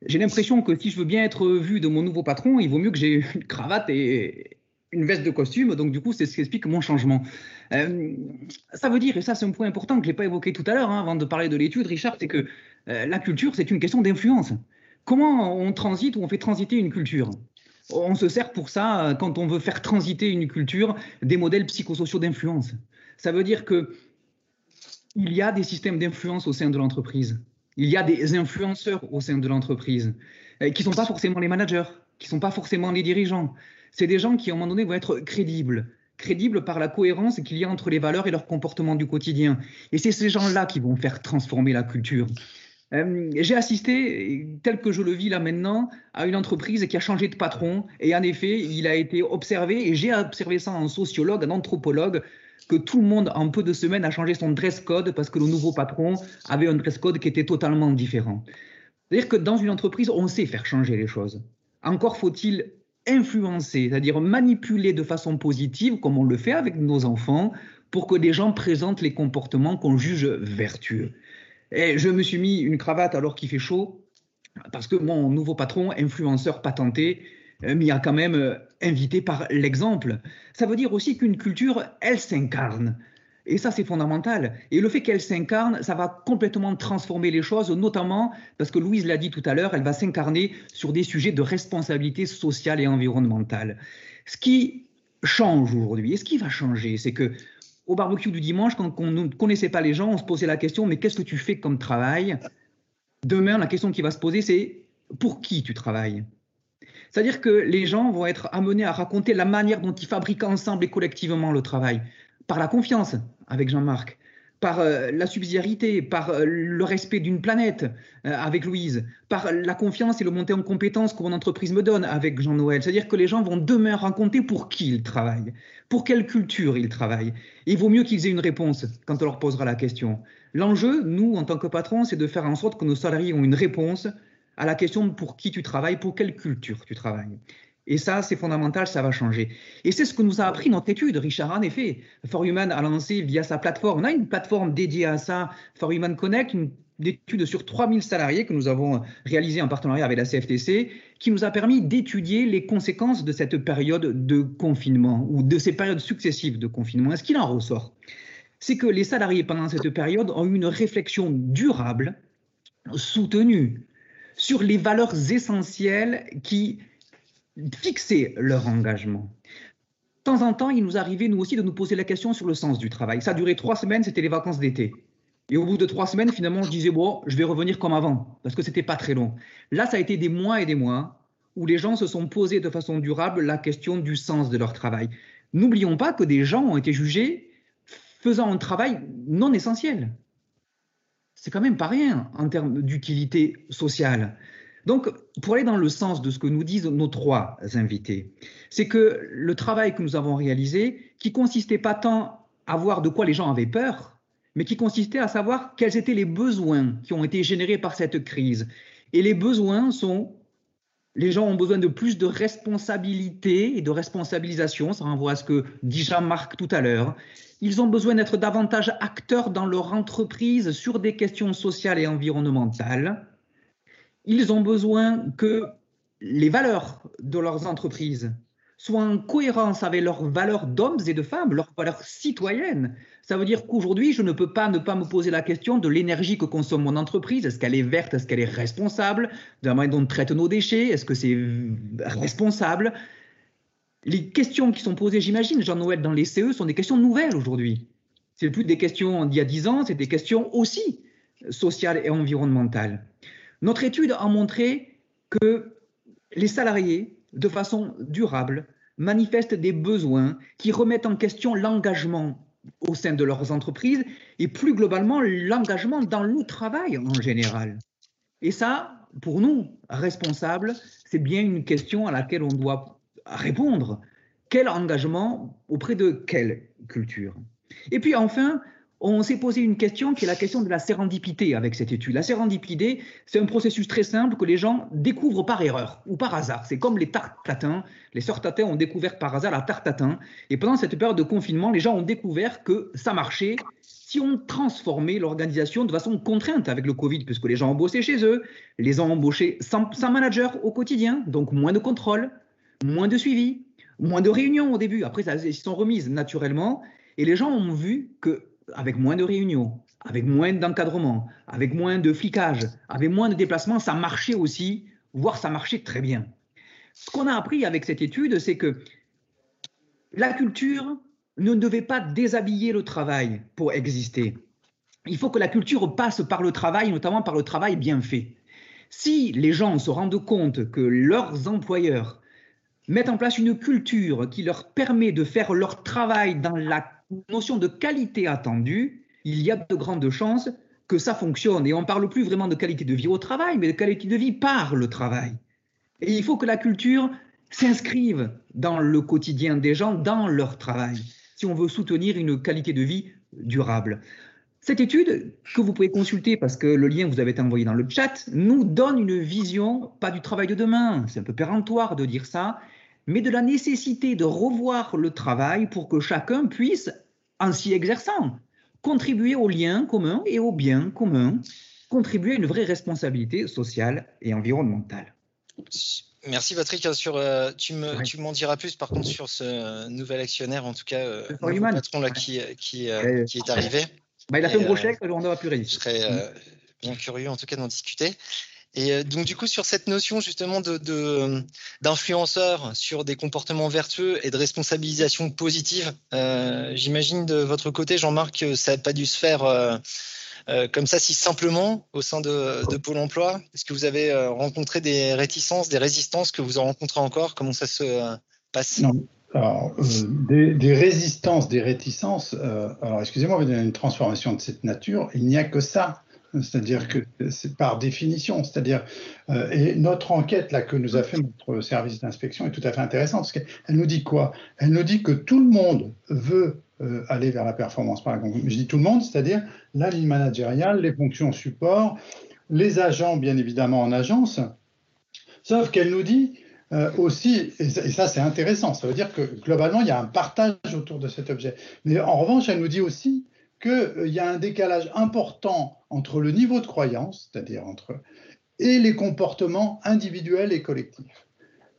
j'ai l'impression que si je veux bien être vu de mon nouveau patron, il vaut mieux que j'ai une cravate et une veste de costume. Donc du coup, c'est ce qui explique mon changement. Euh, ça veut dire, et ça c'est un point important que je n'ai pas évoqué tout à l'heure, hein, avant de parler de l'étude, Richard, c'est que euh, la culture, c'est une question d'influence. Comment on transite ou on fait transiter une culture? On se sert pour ça, quand on veut faire transiter une culture, des modèles psychosociaux d'influence. Ça veut dire que il y a des systèmes d'influence au sein de l'entreprise. Il y a des influenceurs au sein de l'entreprise euh, qui ne sont pas forcément les managers, qui ne sont pas forcément les dirigeants. C'est des gens qui, à un moment donné, vont être crédibles, crédibles par la cohérence qu'il y a entre les valeurs et leur comportement du quotidien. Et c'est ces gens-là qui vont faire transformer la culture. Euh, j'ai assisté, tel que je le vis là maintenant, à une entreprise qui a changé de patron. Et en effet, il a été observé, et j'ai observé ça en sociologue, en anthropologue, que tout le monde, en peu de semaines, a changé son dress code parce que le nouveau patron avait un dress code qui était totalement différent. C'est-à-dire que dans une entreprise, on sait faire changer les choses. Encore faut-il influencer, c'est-à-dire manipuler de façon positive, comme on le fait avec nos enfants, pour que des gens présentent les comportements qu'on juge vertueux. Et je me suis mis une cravate alors qu'il fait chaud, parce que mon nouveau patron, influenceur patenté, euh, m'y a quand même euh, invité par l'exemple. Ça veut dire aussi qu'une culture, elle s'incarne. Et ça, c'est fondamental. Et le fait qu'elle s'incarne, ça va complètement transformer les choses, notamment parce que Louise l'a dit tout à l'heure, elle va s'incarner sur des sujets de responsabilité sociale et environnementale. Ce qui change aujourd'hui, et ce qui va changer, c'est que au barbecue du dimanche, quand on ne connaissait pas les gens, on se posait la question, mais qu'est-ce que tu fais comme travail? Demain, la question qui va se poser, c'est pour qui tu travailles? C'est-à-dire que les gens vont être amenés à raconter la manière dont ils fabriquent ensemble et collectivement le travail, par la confiance, avec Jean-Marc, par euh, la subsidiarité, par euh, le respect d'une planète euh, avec Louise, par la confiance et le monté en compétences que mon entreprise me donne avec Jean-Noël. C'est-à-dire que les gens vont demain raconter pour qui ils travaillent, pour quelle culture ils travaillent. Il vaut mieux qu'ils aient une réponse quand on leur posera la question. L'enjeu, nous, en tant que patrons, c'est de faire en sorte que nos salariés ont une réponse à la question pour qui tu travailles, pour quelle culture tu travailles. Et ça, c'est fondamental, ça va changer. Et c'est ce que nous a appris notre étude. Richard, en effet, For Human a lancé via sa plateforme, on a une plateforme dédiée à ça, For Human Connect, une étude sur 3000 salariés que nous avons réalisée en partenariat avec la CFTC, qui nous a permis d'étudier les conséquences de cette période de confinement ou de ces périodes successives de confinement. Et ce qu'il en ressort, c'est que les salariés pendant cette période ont eu une réflexion durable, soutenue, sur les valeurs essentielles qui fixer leur engagement. De temps en temps, il nous arrivait, nous aussi, de nous poser la question sur le sens du travail. Ça a duré trois semaines, c'était les vacances d'été. Et au bout de trois semaines, finalement, je disais, bon, je vais revenir comme avant, parce que c'était pas très long. Là, ça a été des mois et des mois où les gens se sont posés de façon durable la question du sens de leur travail. N'oublions pas que des gens ont été jugés faisant un travail non essentiel. C'est quand même pas rien en termes d'utilité sociale. Donc, pour aller dans le sens de ce que nous disent nos trois invités, c'est que le travail que nous avons réalisé, qui consistait pas tant à voir de quoi les gens avaient peur, mais qui consistait à savoir quels étaient les besoins qui ont été générés par cette crise. Et les besoins sont, les gens ont besoin de plus de responsabilité et de responsabilisation, ça renvoie à ce que dit Jean-Marc tout à l'heure. Ils ont besoin d'être davantage acteurs dans leur entreprise sur des questions sociales et environnementales ils ont besoin que les valeurs de leurs entreprises soient en cohérence avec leurs valeurs d'hommes et de femmes, leurs valeurs citoyennes. Ça veut dire qu'aujourd'hui, je ne peux pas ne pas me poser la question de l'énergie que consomme mon entreprise. Est-ce qu'elle est verte? Est-ce qu'elle est responsable? De la manière dont on traite nos déchets Est-ce que c'est responsable? Les questions qui sont posées, j'imagine, Jean-Noël, dans les CE, sont des questions nouvelles aujourd'hui. C'est plus des questions d'il y a dix ans, c'est des questions aussi sociales et environnementales. Notre étude a montré que les salariés, de façon durable, manifestent des besoins qui remettent en question l'engagement au sein de leurs entreprises et plus globalement l'engagement dans le travail en général. Et ça, pour nous, responsables, c'est bien une question à laquelle on doit répondre. Quel engagement auprès de quelle culture? Et puis enfin, on s'est posé une question qui est la question de la sérendipité avec cette étude. La sérendipité, c'est un processus très simple que les gens découvrent par erreur ou par hasard. C'est comme les tartes tatin. Les sœurs tatin ont découvert par hasard la tarte tatin. Et pendant cette période de confinement, les gens ont découvert que ça marchait si on transformait l'organisation de façon contrainte avec le Covid, puisque les gens ont bossé chez eux, les ont embauchés sans, sans manager au quotidien, donc moins de contrôle, moins de suivi, moins de réunions au début. Après, ça, ils sont remises naturellement. Et les gens ont vu que avec moins de réunions, avec moins d'encadrement, avec moins de flicage, avec moins de déplacements, ça marchait aussi, voire ça marchait très bien. Ce qu'on a appris avec cette étude, c'est que la culture ne devait pas déshabiller le travail pour exister. Il faut que la culture passe par le travail, notamment par le travail bien fait. Si les gens se rendent compte que leurs employeurs mettent en place une culture qui leur permet de faire leur travail dans la notion de qualité attendue, il y a de grandes chances que ça fonctionne. Et on ne parle plus vraiment de qualité de vie au travail, mais de qualité de vie par le travail. Et il faut que la culture s'inscrive dans le quotidien des gens, dans leur travail, si on veut soutenir une qualité de vie durable. Cette étude, que vous pouvez consulter parce que le lien vous été envoyé dans le chat, nous donne une vision, pas du travail de demain, c'est un peu péremptoire de dire ça, mais de la nécessité de revoir le travail pour que chacun puisse, en s'y exerçant, contribuer au lien commun et au bien commun, contribuer à une vraie responsabilité sociale et environnementale. Merci Patrick. Hein, sur, euh, tu m'en diras plus par contre sur ce nouvel actionnaire, en tout cas, euh, le patron là, qui, qui, euh, qui est arrivé. Bah, il a fait un gros chèque, on va plus réussir. Je serais mm. bien curieux en tout cas d'en discuter. Et euh, donc du coup sur cette notion justement de d'influenceurs sur des comportements vertueux et de responsabilisation positive, euh, j'imagine de votre côté Jean-Marc ça n'a pas dû se faire euh, comme ça si simplement au sein de, Pôle Emploi Est-ce que vous avez rencontré des réticences, des résistances que vous en rencontrez encore? Comment ça se passe? Non. Alors, des, résistances, des réticences. alors, excusez-moi, une transformation de cette nature, il n'y a que ça. C'est-à-dire que c'est par définition, c'est-à-dire euh, et notre enquête là que nous a fait notre service d'inspection est tout à fait intéressante parce qu'elle nous dit quoi? Elle nous dit que tout le monde veut euh, aller vers la performance par exemple. Je dis tout le monde, c'est-à-dire la ligne managériale, les fonctions support, les agents bien évidemment en agence, sauf qu'elle nous dit euh, aussi, et ça c'est intéressant, ça veut dire que globalement il y a un partage autour de cet objet. Mais en revanche, elle nous dit aussi qu'il euh, y a un décalage important entre le niveau de croyance, c'est-à-dire entre et les comportements individuels et collectifs.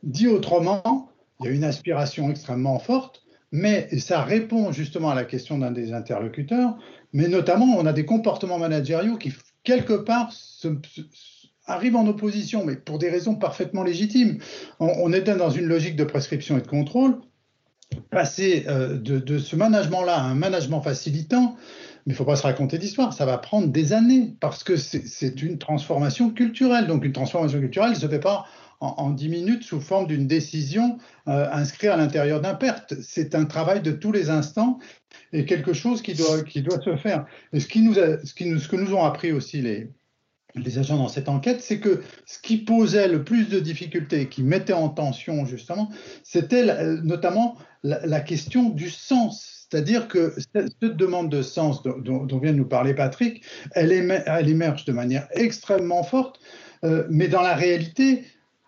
Dit autrement, il y a une aspiration extrêmement forte, mais ça répond justement à la question d'un des interlocuteurs, mais notamment on a des comportements managériaux qui quelque part arrivent en opposition, mais pour des raisons parfaitement légitimes. On, on est dans une logique de prescription et de contrôle passer euh, de, ce management-là à un management facilitant, mais il ne faut pas se raconter d'histoire, ça va prendre des années parce que c'est une transformation culturelle. Donc une transformation culturelle ne se fait pas en, dix 10 minutes sous forme d'une décision euh, inscrite à l'intérieur d'un perte. C'est un travail de tous les instants et quelque chose qui doit, se faire. Et ce, ce que nous ont appris aussi les, les agents dans cette enquête, c'est que ce qui posait le plus de difficultés, qui mettait en tension justement, c'était notamment la, question du sens. C'est-à-dire que cette demande de sens dont, vient de nous parler Patrick, elle, émerge de manière extrêmement forte, euh, mais dans la réalité,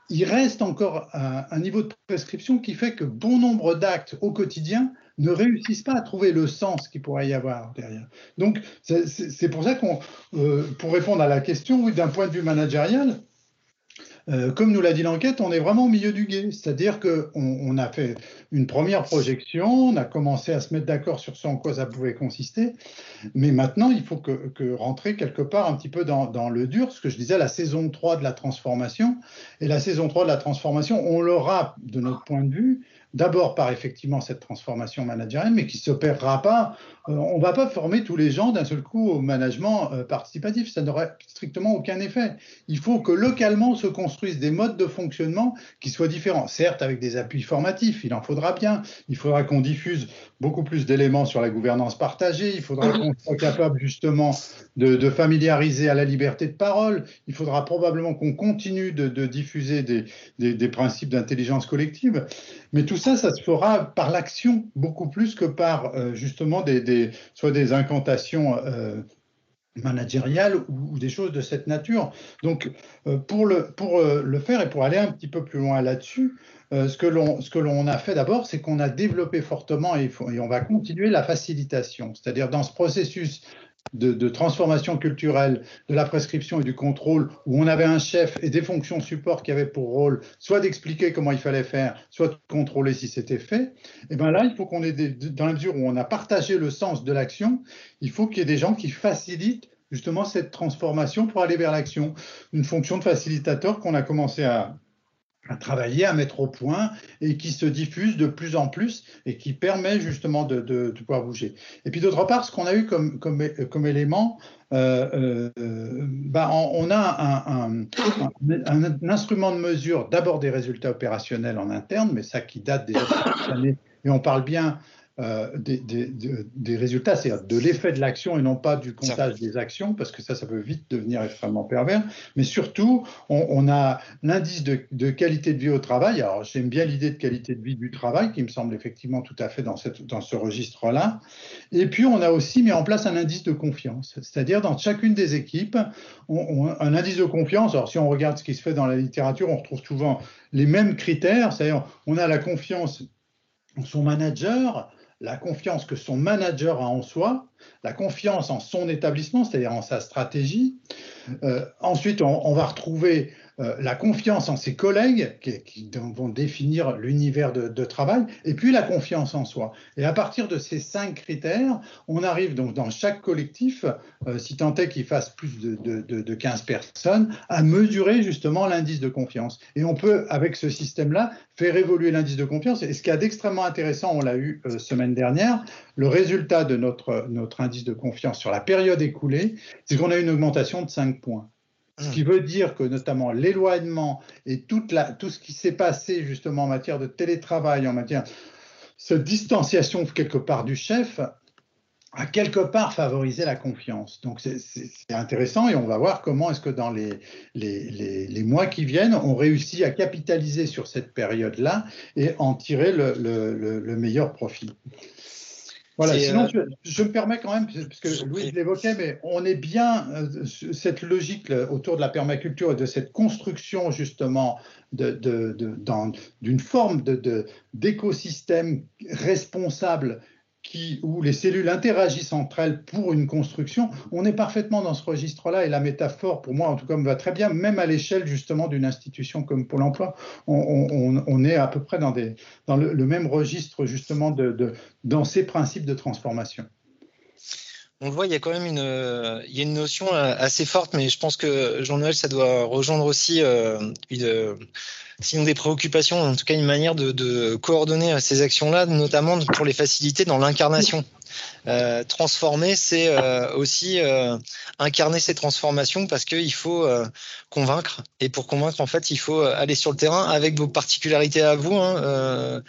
il reste encore un, niveau de prescription qui fait que bon nombre d'actes au quotidien ne réussissent pas à trouver le sens qu'il pourrait y avoir derrière. Donc, c'est pour ça qu'on, euh, pour répondre à la question, oui, d'un point de vue managérial, euh, comme nous l'a dit l'enquête, on est vraiment au milieu du guet. C'est-à-dire qu'on on a fait une première projection, on a commencé à se mettre d'accord sur ce en quoi ça pouvait consister, mais maintenant, il faut que, rentrer quelque part un petit peu dans, dans, le dur, ce que je disais, la saison 3 de la transformation. Et la saison 3 de la transformation, on l'aura, de notre point de vue, d'abord par effectivement cette transformation managériale, mais qui ne s'opérera pas. Euh, on ne va pas former tous les gens d'un seul coup au management euh, participatif. Ça n'aurait strictement aucun effet. Il faut que localement se construisent des modes de fonctionnement qui soient différents. Certes, avec des appuis formatifs, il en faudra bien. Il faudra qu'on diffuse beaucoup plus d'éléments sur la gouvernance partagée. Il faudra qu'on soit capable justement de, familiariser à la liberté de parole. Il faudra probablement qu'on continue de, diffuser des, des principes d'intelligence collective. Mais tout ça, ça se fera par l'action beaucoup plus que par euh, justement des, soit des incantations euh, managériales ou, des choses de cette nature. Donc, euh, pour, le, pour le faire et pour aller un petit peu plus loin là-dessus, ce que l'on a fait d'abord, c'est qu'on a développé fortement et, et, on va continuer la facilitation. C'est-à-dire dans ce processus de, transformation culturelle de la prescription et du contrôle, où on avait un chef et des fonctions support qui avaient pour rôle soit d'expliquer comment il fallait faire, soit de contrôler si c'était fait, et eh bien là, il faut qu'on ait, des, dans la mesure où on a partagé le sens de l'action, il faut qu'il y ait des gens qui facilitent justement cette transformation pour aller vers l'action. Une fonction de facilitateur qu'on a commencé à, à travailler, à mettre au point et qui se diffuse de plus en plus et qui permet justement de, de, de pouvoir bouger. Et puis d'autre part, ce qu'on a eu comme, élément, euh, euh, bah on, a un, instrument de mesure d'abord des résultats opérationnels en interne, mais ça qui date des années, et on parle bien euh, des, des, des, résultats, c'est-à-dire de l'effet de l'action et non pas du comptage des actions, parce que ça, ça peut vite devenir extrêmement pervers. Mais surtout, on, on a l'indice de, de, qualité de vie au travail. Alors, j'aime bien l'idée de qualité de vie du travail, qui me semble effectivement tout à fait dans, cette, dans ce registre-là. Et puis, on a aussi mis en place un indice de confiance, c'est-à-dire dans chacune des équipes, on, un indice de confiance. Alors, si on regarde ce qui se fait dans la littérature, on retrouve souvent les mêmes critères, c'est-à-dire on a la confiance en son manager, la confiance que son manager a en soi, la confiance en son établissement, c'est-à-dire en sa stratégie. Euh, ensuite, on, va retrouver euh, la confiance en ses collègues, qui, vont définir l'univers de, travail, et puis la confiance en soi. Et à partir de ces cinq critères, on arrive donc dans chaque collectif, euh, si tant est qu'il fasse plus de, de, 15 personnes, à mesurer justement l'indice de confiance. Et on peut, avec ce système-là, faire évoluer l'indice de confiance. Et ce qui est d'extrêmement intéressant, on l'a eu euh, semaine dernière, le résultat de notre, notre indice de confiance sur la période écoulée, c'est qu'on a une augmentation de 5 points. Ce qui veut dire que notamment l'éloignement et toute la, tout ce qui s'est passé justement en matière de télétravail, en matière de cette distanciation quelque part du chef, a quelque part favorisé la confiance. Donc c'est intéressant et on va voir comment est-ce que dans les, les, les, mois qui viennent, on réussit à capitaliser sur cette période-là et en tirer le, le, le meilleur profit. Voilà, sinon, euh, je, me permets quand même, parce que Louis l'évoquait, mais on est bien euh, cette logique autour de la permaculture et de cette construction justement d'une de, de, forme d'écosystème responsable qui, où les cellules interagissent entre elles pour une construction, on est parfaitement dans ce registre-là et la métaphore, pour moi en tout cas, me va très bien, même à l'échelle justement d'une institution comme Pôle Emploi, on, est à peu près dans, des, dans le, même registre justement de, dans ces principes de transformation on le voit, il y a quand même une, il y a une notion assez forte, mais je pense que Jean-Noël, ça doit rejoindre aussi euh, une, sinon des préoccupations, en tout cas une manière de, coordonner ces actions-là, notamment pour les faciliter dans l'incarnation. Euh, transformer, c'est euh, aussi euh, incarner ces transformations parce qu'il faut convaincre. Et pour convaincre, en fait, il faut aller sur le terrain avec vos particularités à vous, hein,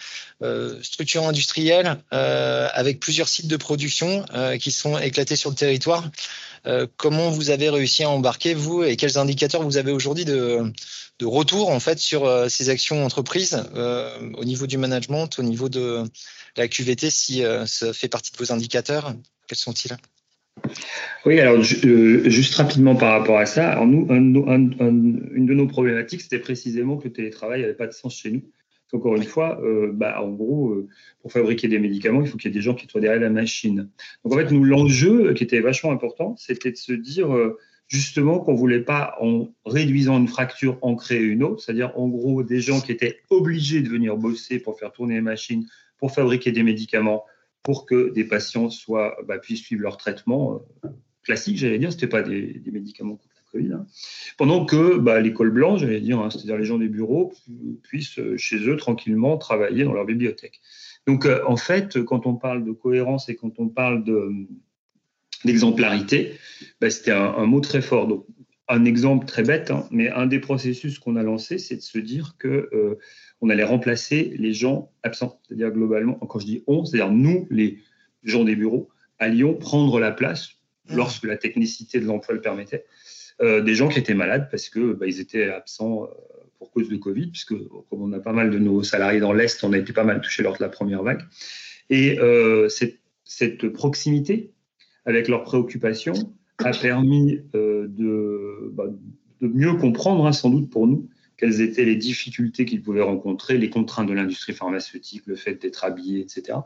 structure industrielle, avec plusieurs sites de production qui sont éclatés sur le territoire. Comment vous avez réussi à embarquer, vous, et quels indicateurs vous avez aujourd'hui de retour en fait sur euh, ces actions entreprises euh, au niveau du management, au niveau de la QVT, si euh, ça fait partie de vos indicateurs, quels sont-ils? Oui, alors juste rapidement par rapport à ça, alors nous, une de nos problématiques, c'était précisément que le télétravail n'avait pas de sens chez nous. Encore une fois, bah, en gros, pour fabriquer des médicaments, il faut qu'il y ait des gens qui soient derrière la machine. Donc en fait, nous, l'enjeu qui était vachement important, c'était de se dire, justement qu'on voulait pas, en réduisant une fracture, en créer une autre, c'est-à-dire en gros des gens qui étaient obligés de venir bosser pour faire tourner les machines, pour fabriquer des médicaments, pour que des patients soient, bah, puissent suivre leur traitement euh, classique, j'allais dire, c'était pas des, médicaments contre la Covid, hein. pendant que bah, l'école blanche, j'allais dire, hein, c'est-à-dire les gens des bureaux, puissent euh, chez eux tranquillement travailler dans leur bibliothèque. Donc euh, en fait, quand on parle de cohérence et quand on parle de d'exemplarité, bah, c'était un, mot très fort. Donc, un exemple très bête, hein, mais un des processus qu'on a lancé, c'est de se dire que euh, on allait remplacer les gens absents. C'est-à-dire globalement, quand je dis on, c'est-à-dire nous, les gens des bureaux, allions prendre la place, mmh. lorsque la technicité de l'emploi le permettait, euh, des gens qui étaient malades parce que bah, ils étaient absents euh, pour cause de Covid, puisque comme on a pas mal de nos salariés dans l'Est, on a été pas mal touchés lors de la première vague. Et cette, cette proximité avec leurs préoccupations a permis euh, de, bah, de, mieux comprendre, hein, sans doute pour nous, quelles étaient les difficultés qu'ils pouvaient rencontrer, les contraintes de l'industrie pharmaceutique, le fait d'être habillé, etc.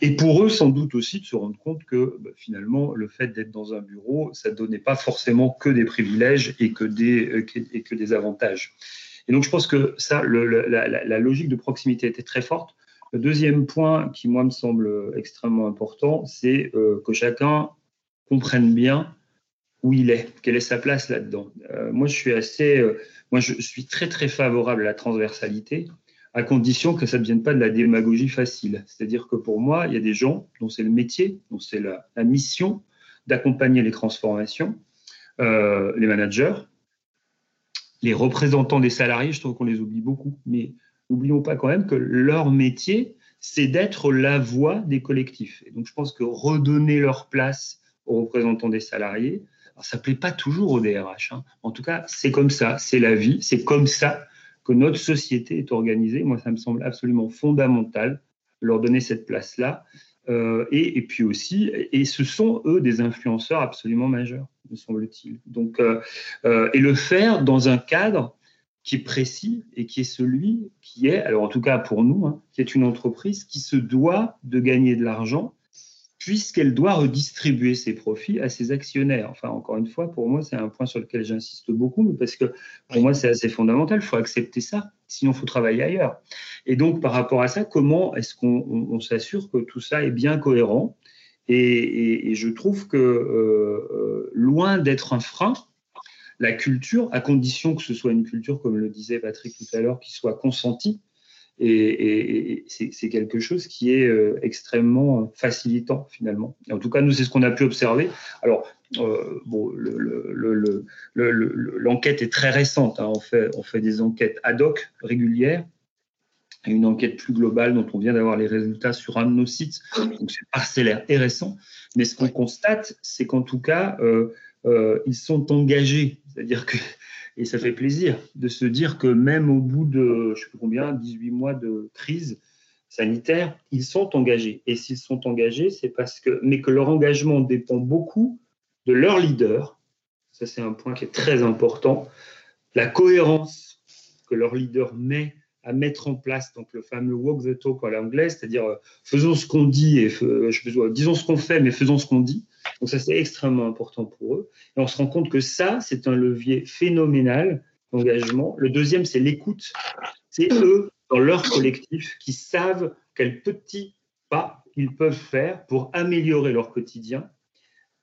Et pour eux, sans doute aussi, de se rendre compte que bah, finalement, le fait d'être dans un bureau, ça ne donnait pas forcément que des privilèges et que des, euh, et que des avantages. Et donc, je pense que ça, la, logique de proximité était très forte. Le deuxième point qui, moi, me semble extrêmement important, c'est euh, que chacun comprenne bien où il est, quelle est sa place là-dedans. Euh, moi, je suis assez, euh, moi, je suis très très favorable à la transversalité, à condition que ça ne devienne pas de la démagogie facile. C'est-à-dire que pour moi, il y a des gens dont c'est le métier, dont c'est la, mission d'accompagner les transformations, les managers, les représentants des salariés. Je trouve qu'on les oublie beaucoup, mais n'oublions pas quand même que leur métier, c'est d'être la voix des collectifs. Et donc, je pense que redonner leur place aux représentants des salariés, ça ne plaît pas toujours au DRH. Hein. En tout cas, c'est comme ça, c'est la vie, c'est comme ça que notre société est organisée. Moi, ça me semble absolument fondamental leur donner cette place-là. Euh, et, et, puis aussi, et ce sont eux des influenceurs absolument majeurs, me semble-t-il. Donc, euh, euh, et le faire dans un cadre qui est précis et qui est celui qui est, alors en tout cas pour nous, hein, qui est une entreprise qui se doit de gagner de l'argent puisqu'elle doit redistribuer ses profits à ses actionnaires. Enfin, encore une fois, pour moi, c'est un point sur lequel j'insiste beaucoup, parce que pour moi, c'est assez fondamental. Il faut accepter ça, sinon il faut travailler ailleurs. Et donc, par rapport à ça, comment est-ce qu'on s'assure que tout ça est bien cohérent? Et, je trouve que euh, euh, loin d'être un frein, la culture, à condition que ce soit une culture, comme le disait Patrick tout à l'heure, qui soit consentie, et, c'est quelque chose qui est euh, extrêmement facilitant finalement. En tout cas, nous, c'est ce qu'on a pu observer. Alors, euh, l'enquête est très récente. Hein. On, fait, des enquêtes ad hoc régulières. Une enquête plus globale dont on vient d'avoir les résultats sur un de nos sites. Donc, c'est parcellaire et récent. Mais ce qu'on constate, c'est qu'en tout cas, euh, ils sont engagés. C'est-à-dire que et ça fait plaisir de se dire que même au bout de, je sais plus combien, 18 mois de crise sanitaire, ils sont engagés. Et s'ils sont engagés, c'est parce que, mais que leur engagement dépend beaucoup de leur leader. Ça, c'est un point qui est très important. La cohérence que leur leader met à mettre en place donc le fameux walk the talk à l'anglais, c'est-à-dire euh, faisons ce qu'on dit et je, disons ce qu'on fait, mais faisons ce qu'on dit. Donc ça, c'est extrêmement important pour eux. Et on se rend compte que ça, c'est un levier phénoménal d'engagement. Le deuxième, c'est l'écoute. C'est eux, dans leur collectif, qui savent quels petits pas ils peuvent faire pour améliorer leur quotidien,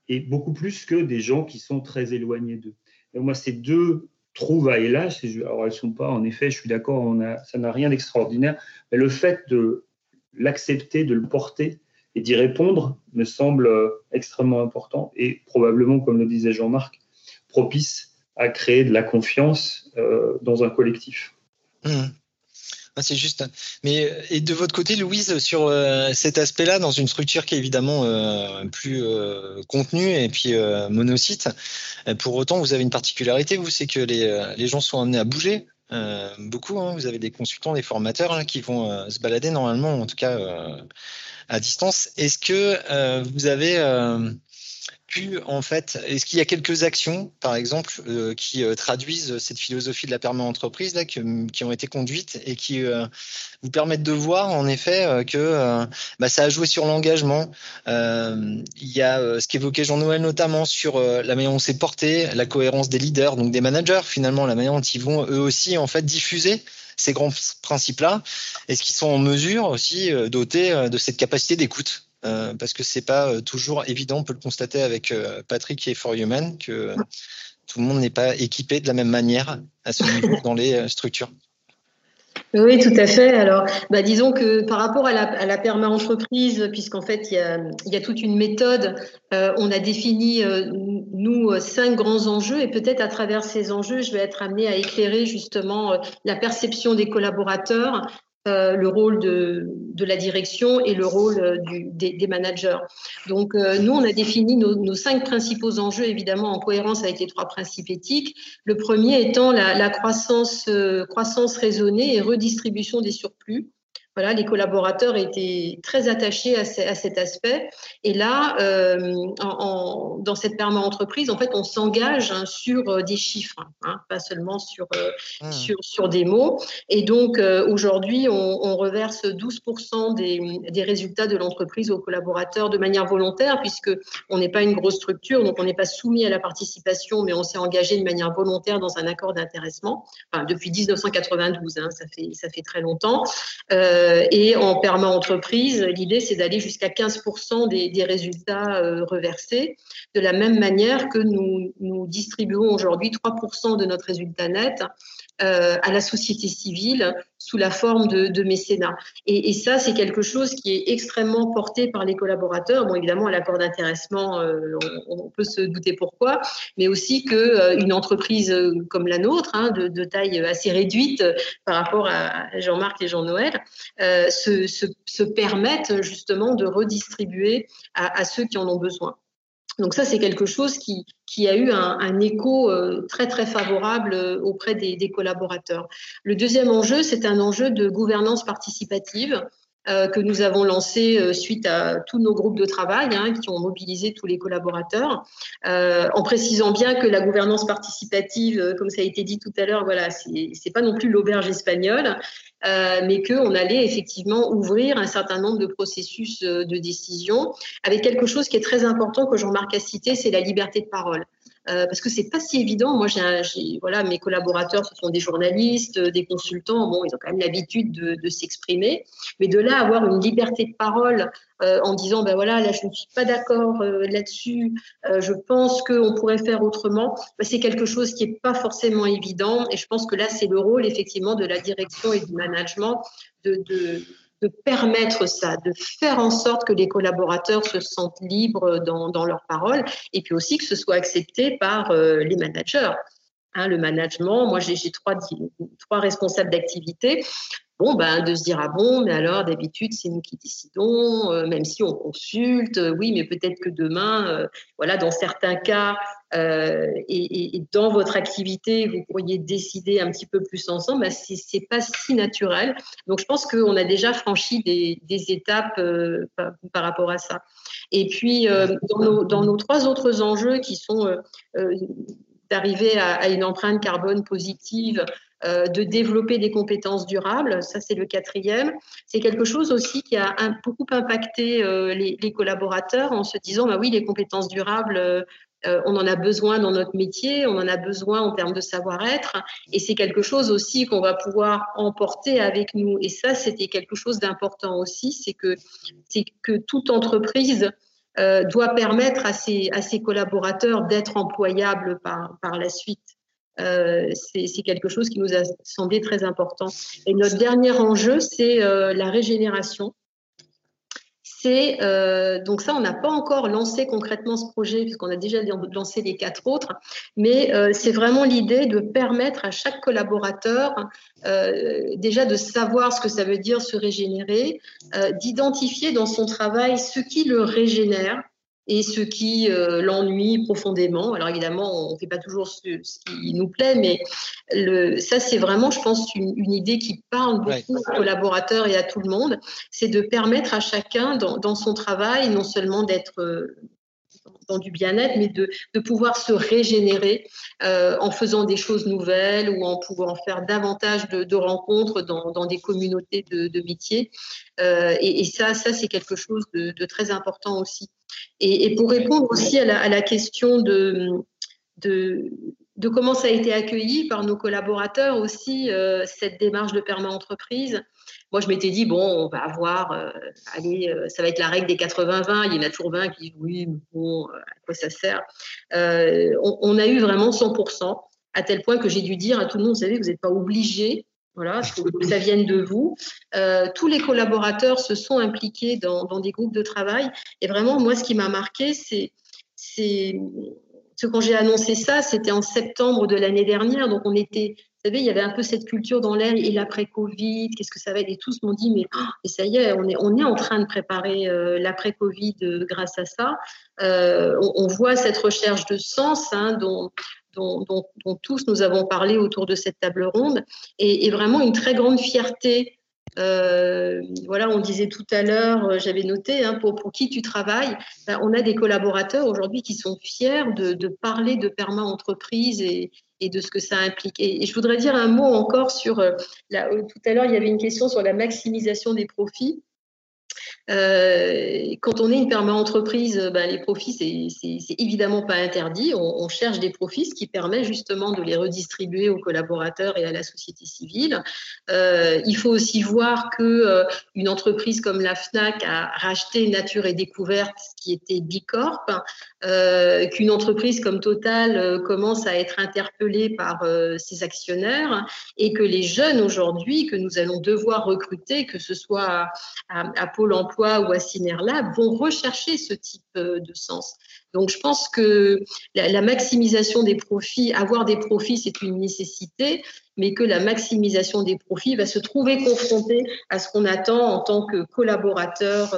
et beaucoup plus que des gens qui sont très éloignés d'eux. Et moi, ces deux trouvailles-là, alors elles sont pas, en effet, je suis d'accord, ça n'a rien d'extraordinaire, mais le fait de l'accepter, de le porter, et d'y répondre me semble euh, extrêmement important et probablement, comme le disait Jean-Marc, propice à créer de la confiance euh, dans un collectif. Mmh. Ah, c'est juste. Mais et de votre côté, Louise, sur euh, cet aspect-là, dans une structure qui est évidemment plus contenue et puis monocyte, pour autant, vous avez une particularité, vous, c'est que les, les gens sont amenés à bouger. beaucoup, hein. vous avez des consultants, des formateurs hein, qui vont se balader normalement, en tout cas à distance. Est-ce que euh, vous avez euh, pu, en fait, est-ce qu'il y a quelques actions, par exemple, euh, qui traduisent cette philosophie de la perma-entreprise qui ont été conduites et qui vous permettent de voir, en effet, que bah, ça a joué sur l'engagement. il y a ce qu'évoquait Jean-Noël notamment sur la manière dont on s'est porté, la cohérence des leaders, donc des managers, finalement, la manière dont ils vont eux aussi, en fait, diffuser ces grands principes-là Est-ce qu'ils sont en mesure aussi euh, dotés euh, de cette capacité d'écoute? euh, Parce que c'est pas toujours évident, on peut le constater avec Patrick et For Human, que tout le monde n'est pas équipé de la même manière à ce niveau dans les structures. Oui, tout à fait. Alors, bah, disons que par rapport à la, à la perma-entreprise, puisqu'en fait, il y, a, il y a, toute une méthode, euh, on a défini, euh, nous, cinq grands enjeux, et peut-être à travers ces enjeux, je vais être amenée à éclairer justement euh, la perception des collaborateurs, euh, le rôle de, de, la direction et le rôle euh, du, des, des, managers. Donc, euh, nous, on a défini nos, nos, cinq principaux enjeux, évidemment, en cohérence avec les trois principes éthiques. Le premier étant la, la croissance, croissance raisonnée et redistribution des surplus. Voilà, les collaborateurs étaient très attachés à, à cet aspect. Et là, euh, en, dans cette perma-entreprise, en fait, on s'engage hein, sur euh, des chiffres, hein, pas seulement sur, euh, mmh. sur, sur, des mots. Et donc, euh, aujourd'hui, on, on, reverse 12% des, des, résultats de l'entreprise aux collaborateurs de manière volontaire, puisque on n'est pas une grosse structure, donc on n'est pas soumis à la participation, mais on s'est engagé de manière volontaire dans un accord d'intéressement enfin, depuis 1992. Hein, ça, fait, ça fait très longtemps. Euh, et en perma entreprise, l'idée c'est d'aller jusqu'à 15% des, des, résultats euh, reversés, de la même manière que nous, nous distribuons aujourd'hui 3% de notre résultat net euh, à la société civile sous la forme de, de mécénat. Et, et ça, c'est quelque chose qui est extrêmement porté par les collaborateurs. Bon, évidemment, à l'accord d'intéressement, euh, on, on, peut se douter pourquoi, mais aussi que euh, une entreprise euh, comme la nôtre, hein, de, de, taille assez réduite par rapport à Jean-Marc et Jean-Noël, euh, se, se, se, permettent justement de redistribuer à, à ceux qui en ont besoin. Donc ça, c'est quelque chose qui, a eu un, écho euh, très très favorable euh, auprès des collaborateurs. Le deuxième enjeu, c'est un enjeu de gouvernance participative. Euh, que nous avons lancé euh, suite à tous nos groupes de travail hein, qui ont mobilisé tous les collaborateurs, euh, en précisant bien que la gouvernance participative, comme ça a été dit tout à l'heure, voilà, c'est pas non plus l'auberge espagnole, mais qu'on allait effectivement ouvrir un certain nombre de processus de décision avec quelque chose qui est très important que Jean-Marc a cité, c'est la liberté de parole. Euh, parce que c'est pas si évident. Moi, j'ai, voilà, mes collaborateurs, ce sont des journalistes, euh, des consultants. Bon, ils ont quand même l'habitude de, s'exprimer, mais de là avoir une liberté de parole euh, en disant, ben voilà, là, je ne suis pas d'accord là-dessus. je pense qu'on pourrait faire autrement. Ben, c'est quelque chose qui est pas forcément évident, et je pense que là, c'est le rôle effectivement de la direction et du management de permettre ça, de faire en sorte que les collaborateurs se sentent libres dans, dans leurs paroles et puis aussi que ce soit accepté par euh, les managers. Hein, le management, moi j'ai trois, trois responsables d'activité bon, ben, de se dire, ah bon, mais alors d'habitude, c'est nous qui décidons, euh, même si on consulte, euh, oui, mais peut-être que demain, euh, voilà, dans certains cas, et, dans votre activité, vous pourriez décider un petit peu plus ensemble, ben, c'est pas si naturel. Donc, je pense qu'on a déjà franchi des, étapes par, rapport à ça. Et puis, dans nos, dans, nos, trois autres enjeux qui sont d'arriver à, une empreinte carbone positive euh, de développer des compétences durables. Ça, c'est le quatrième. C'est quelque chose aussi qui a beaucoup impacté euh, les, collaborateurs en se disant, bah oui, les compétences durables, euh, on en a besoin dans notre métier, on en a besoin en termes de savoir-être, et c'est quelque chose aussi qu'on va pouvoir emporter avec nous. Et ça, c'était quelque chose d'important aussi, c'est que, que toute entreprise doit permettre à ses, à ses collaborateurs d'être employables par, par la suite. Euh, c'est quelque chose qui nous a semblé très important. Et notre dernier enjeu, c'est euh, la régénération. Euh, donc ça, on n'a pas encore lancé concrètement ce projet puisqu'on a déjà lancé les quatre autres, mais c'est vraiment l'idée de permettre à chaque collaborateur déjà de savoir ce que ça veut dire se régénérer, d'identifier dans son travail ce qui le régénère, et ce qui euh, l'ennuie profondément. Alors évidemment, on ne fait pas toujours ce, qui nous plaît, mais le, ça c'est vraiment, je pense, une, une, idée qui parle beaucoup aux collaborateurs et à tout le monde, c'est de permettre à chacun dans, dans son travail non seulement d'être euh, dans du bien-être, mais de, pouvoir se régénérer euh, en faisant des choses nouvelles ou en pouvant faire davantage de, rencontres dans, des communautés de, métiers. Euh, et, ça, ça c'est quelque chose de, très important aussi. Et, pour répondre aussi à la, question de, de, comment ça a été accueilli par nos collaborateurs aussi, euh, cette démarche de perma-entreprise. Moi, je m'étais dit, bon, on va avoir, euh, allez, euh, ça va être la règle des 80-20. Il y en a toujours 20 qui disent, oui, bon, à quoi ça sert? On, a eu vraiment 100%, à tel point que j'ai dû dire à tout le monde, vous savez, vous n'êtes pas obligé voilà, que ça vienne de vous. Tous les collaborateurs se sont impliqués dans, dans, des groupes de travail. Et vraiment, moi, ce qui m'a marqué, c'est, c'est ce quand j'ai annoncé ça, c'était en septembre de l'année dernière. Donc, on était, vous savez, il y avait un peu cette culture dans l'air et l'après-Covid. Qu'est-ce que ça va être Et tous m'ont dit, mais oh, ça y est, on est, on est en train de préparer euh, l'après-Covid euh, grâce à ça. Euh, on, voit cette recherche de sens hein, dont, dont, dont, dont, tous nous avons parlé autour de cette table ronde, et, et vraiment une très grande fierté. Euh, voilà, on disait tout à l'heure, euh, j'avais noté, hein, pour, qui tu travailles, ben, on a des collaborateurs aujourd'hui qui sont fiers de, parler de perma entreprise et, de ce que ça implique. Et, je voudrais dire un mot encore sur, euh, euh, tout à l'heure, il y avait une question sur la maximisation des profits. Euh, quand on est une perma-entreprise, ben, les profits, c'est évidemment pas interdit. On, on, cherche des profits, ce qui permet justement de les redistribuer aux collaborateurs et à la société civile. Euh, il faut aussi voir que euh, une entreprise comme la Fnac a racheté Nature et Découverte, qui était Bicorp, euh, qu'une entreprise comme Total euh, commence à être interpellée par euh, ses actionnaires et que les jeunes aujourd'hui que nous allons devoir recruter, que ce soit à, Pôle Emploi ou à Cinerlab vont rechercher ce type de sens. Donc je pense que la, maximisation des profits, avoir des profits, c'est une nécessité, mais que la maximisation des profits va se trouver confrontée à ce qu'on attend en tant que collaborateur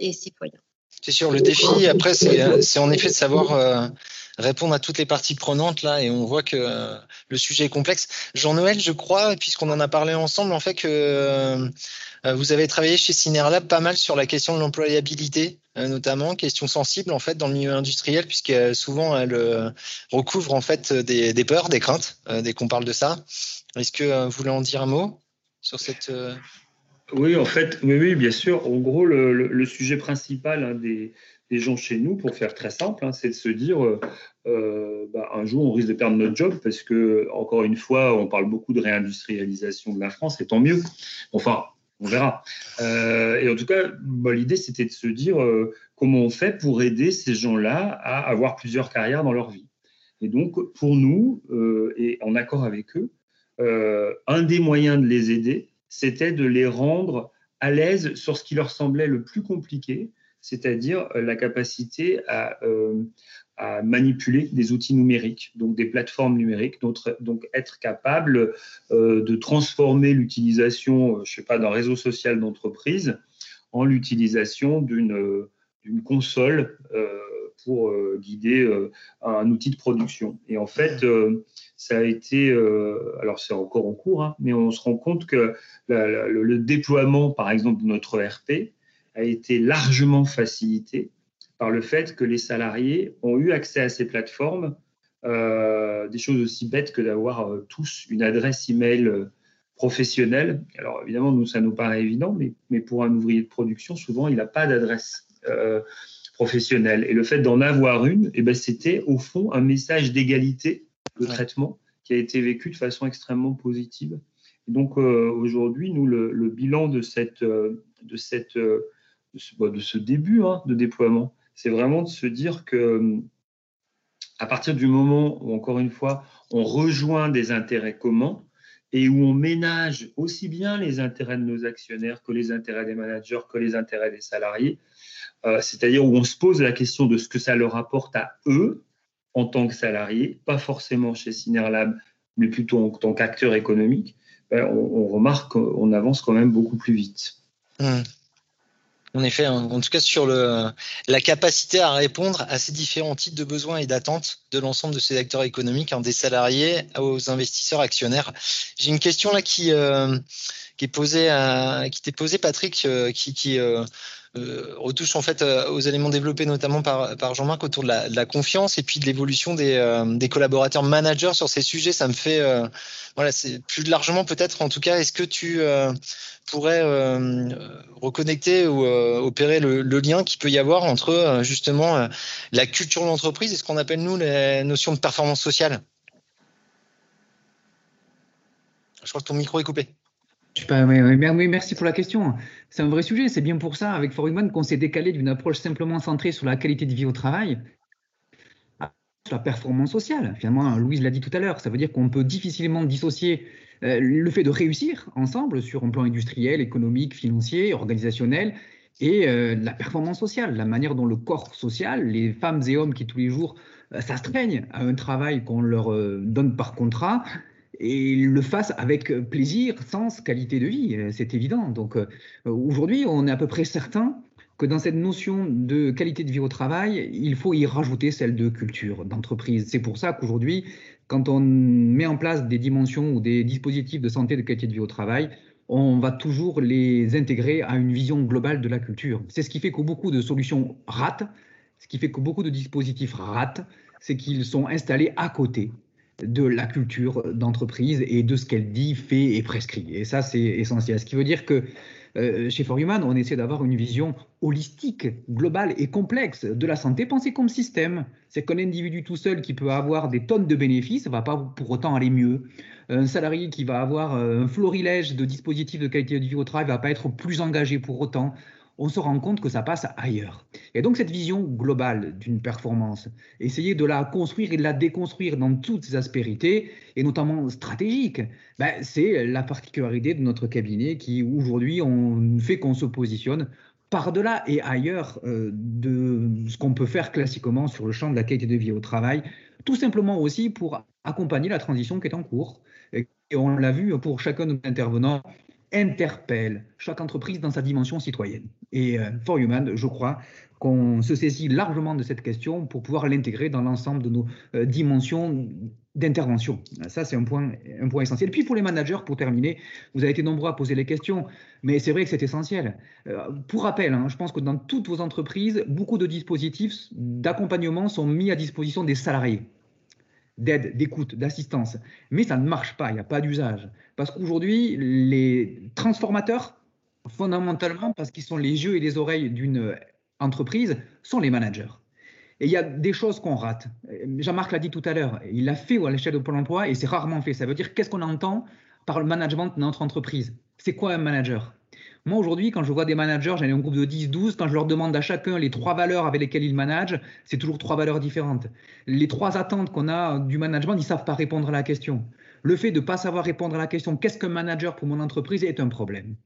et citoyen. C'est sûr, le défi après, c'est en effet de savoir euh, répondre à toutes les parties prenantes là, et on voit que le sujet est complexe. Jean-Noël, je crois, puisqu'on en a parlé ensemble, en fait que vous avez travaillé chez Cinerlab pas mal sur la question de l'employabilité, notamment question sensible en fait dans le milieu industriel, puisque souvent elle recouvre en fait des, des peurs, des craintes dès qu'on parle de ça. Est-ce que vous voulez en dire un mot sur cette oui, en fait, oui, oui, bien sûr. En gros, le, sujet principal hein, des, gens chez nous, pour faire très simple, hein, c'est de se dire euh, euh, bah, un jour, on risque de perdre notre job parce que, encore une fois, on parle beaucoup de réindustrialisation de la France, et tant mieux. Enfin, on verra. Euh, et en tout cas, bah, l'idée, c'était de se dire comment on fait pour aider ces gens-là à avoir plusieurs carrières dans leur vie. Et donc, pour nous, et en accord avec eux, un des moyens de les aider, c'était de les rendre à l'aise sur ce qui leur semblait le plus compliqué, c'est-à-dire euh, la capacité euh, à, manipuler des outils numériques, donc des plateformes numériques, donc, être capable euh, de transformer l'utilisation, je sais pas, d'un réseau social d'entreprise en l'utilisation d'une console pour guider un outil de production. Et en fait, ça a été, euh, alors c'est encore en cours, hein, mais on se rend compte que le, déploiement, par exemple, de notre ERP a été largement facilité par le fait que les salariés ont eu accès à ces plateformes, euh, des choses aussi bêtes que d'avoir euh, tous une adresse email professionnelle. Alors évidemment, nous, ça nous paraît évident, mais, mais pour un ouvrier de production, souvent, il n'a pas d'adresse professionnelle. Et le fait d'en avoir une, eh ben, c'était au fond un message d'égalité de traitement qui a été vécu de façon extrêmement positive. donc euh, aujourd'hui, nous, le, bilan de, cette, euh, de, cette, euh, de, ce, bah, de ce, début hein, de déploiement, c'est vraiment de se dire que à partir du moment où, encore une fois, on rejoint des intérêts communs et où on ménage aussi bien les intérêts de nos actionnaires que les intérêts des managers, que les intérêts des salariés, c'est-à-dire où on se pose la question de ce que ça leur apporte à eux, en tant que salarié, pas forcément chez Cinerlab, mais plutôt en tant qu'acteur économique, ben, on, remarque qu'on avance quand même beaucoup plus vite. Mmh. En effet, hein. en tout cas sur la capacité à répondre à ces différents types de besoins et d'attentes de l'ensemble de ces acteurs économiques, hein, des salariés aux investisseurs actionnaires. J'ai une question là qui, euh, est posée qui t'est posée, Patrick, euh, qui, euh, euh, retouche en fait euh, aux éléments développés notamment par, Jean-Marc autour de la, confiance et puis de l'évolution des, euh, des, collaborateurs managers sur ces sujets. Ça me fait, voilà, c'est plus largement peut-être en tout cas, est-ce que tu pourrais reconnecter ou opérer le, lien qu'il peut y avoir entre justement la culture de l'entreprise et ce qu'on appelle nous les notions de performance sociale? Je crois que ton micro est coupé. Oui, merci pour la question. C'est un vrai sujet. C'est bien pour ça, avec Foreman, qu'on s'est décalé d'une approche simplement centrée sur la qualité de vie au travail sur la performance sociale. Finalement, Louise l'a dit tout à l'heure, ça veut dire qu'on peut difficilement dissocier euh, le fait de réussir ensemble sur un plan industriel, économique, financier, organisationnel, et euh, la performance sociale, la manière dont le corps social, les femmes et hommes qui tous les jours euh, s'astreignent à un travail qu'on leur donne par contrat, et le fassent avec plaisir, sens, qualité de vie, euh, c'est évident. Donc euh, aujourd'hui, on est à peu près certain que dans cette notion de qualité de vie au travail, il faut y rajouter celle de culture, d'entreprise. C'est pour ça qu'aujourd'hui, quand on met en place des dimensions ou des dispositifs de santé de qualité de vie au travail, on va toujours les intégrer à une vision globale de la culture. C'est ce qui fait que beaucoup de solutions ratent, ce qui fait que beaucoup de dispositifs ratent, c'est qu'ils sont installés à côté de la culture d'entreprise et de ce qu'elle dit, fait et prescrit. Et ça, c'est essentiel. Ce qui veut dire que euh, chez For Human, on essaie d'avoir une vision holistique, globale et complexe de la santé, pensée comme système. C'est qu'un individu tout seul qui peut avoir des tonnes de bénéfices ne va pas pour autant aller mieux. Un salarié qui va avoir euh, un florilège de dispositifs de qualité de vie au travail ne va pas être plus engagé pour autant on se rend compte que ça passe ailleurs. Et donc cette vision globale d'une performance, essayer de la construire et de la déconstruire dans toutes ses aspérités, et notamment stratégiques, ben, c'est la particularité de notre cabinet qui aujourd'hui fait qu'on se positionne par-delà et ailleurs euh, de ce qu'on peut faire classiquement sur le champ de la qualité de vie au travail, tout simplement aussi pour accompagner la transition qui est en cours. Et on l'a vu pour chacun de nos intervenants interpelle chaque entreprise dans sa dimension citoyenne. Et euh, For Human, je crois qu'on se saisit largement de cette question pour pouvoir l'intégrer dans l'ensemble de nos euh, dimensions d'intervention. Ça, c'est un point, un point essentiel. Puis pour les managers, pour terminer, vous avez été nombreux à poser les questions, mais c'est vrai que c'est essentiel. Euh, pour rappel, hein, je pense que dans toutes vos entreprises, beaucoup de dispositifs d'accompagnement sont mis à disposition des salariés d'aide, d'écoute, d'assistance. Mais ça ne marche pas, il n'y a pas d'usage. Parce qu'aujourd'hui, les transformateurs, fondamentalement, parce qu'ils sont les yeux et les oreilles d'une entreprise, sont les managers. Et il y a des choses qu'on rate. Jean-Marc l'a dit tout à l'heure, il l'a fait à l'échelle de Pôle emploi et c'est rarement fait. Ça veut dire qu'est-ce qu'on entend par le management de notre entreprise? C'est quoi un manager? Moi, aujourd'hui, quand je vois des managers, j'en ai un groupe de 10, 12, quand je leur demande à chacun les trois valeurs avec lesquelles ils managent, c'est toujours trois valeurs différentes. Les trois attentes qu'on a du management, ils ne savent pas répondre à la question. Le fait de ne pas savoir répondre à la question qu'est-ce qu'un manager pour mon entreprise est un problème.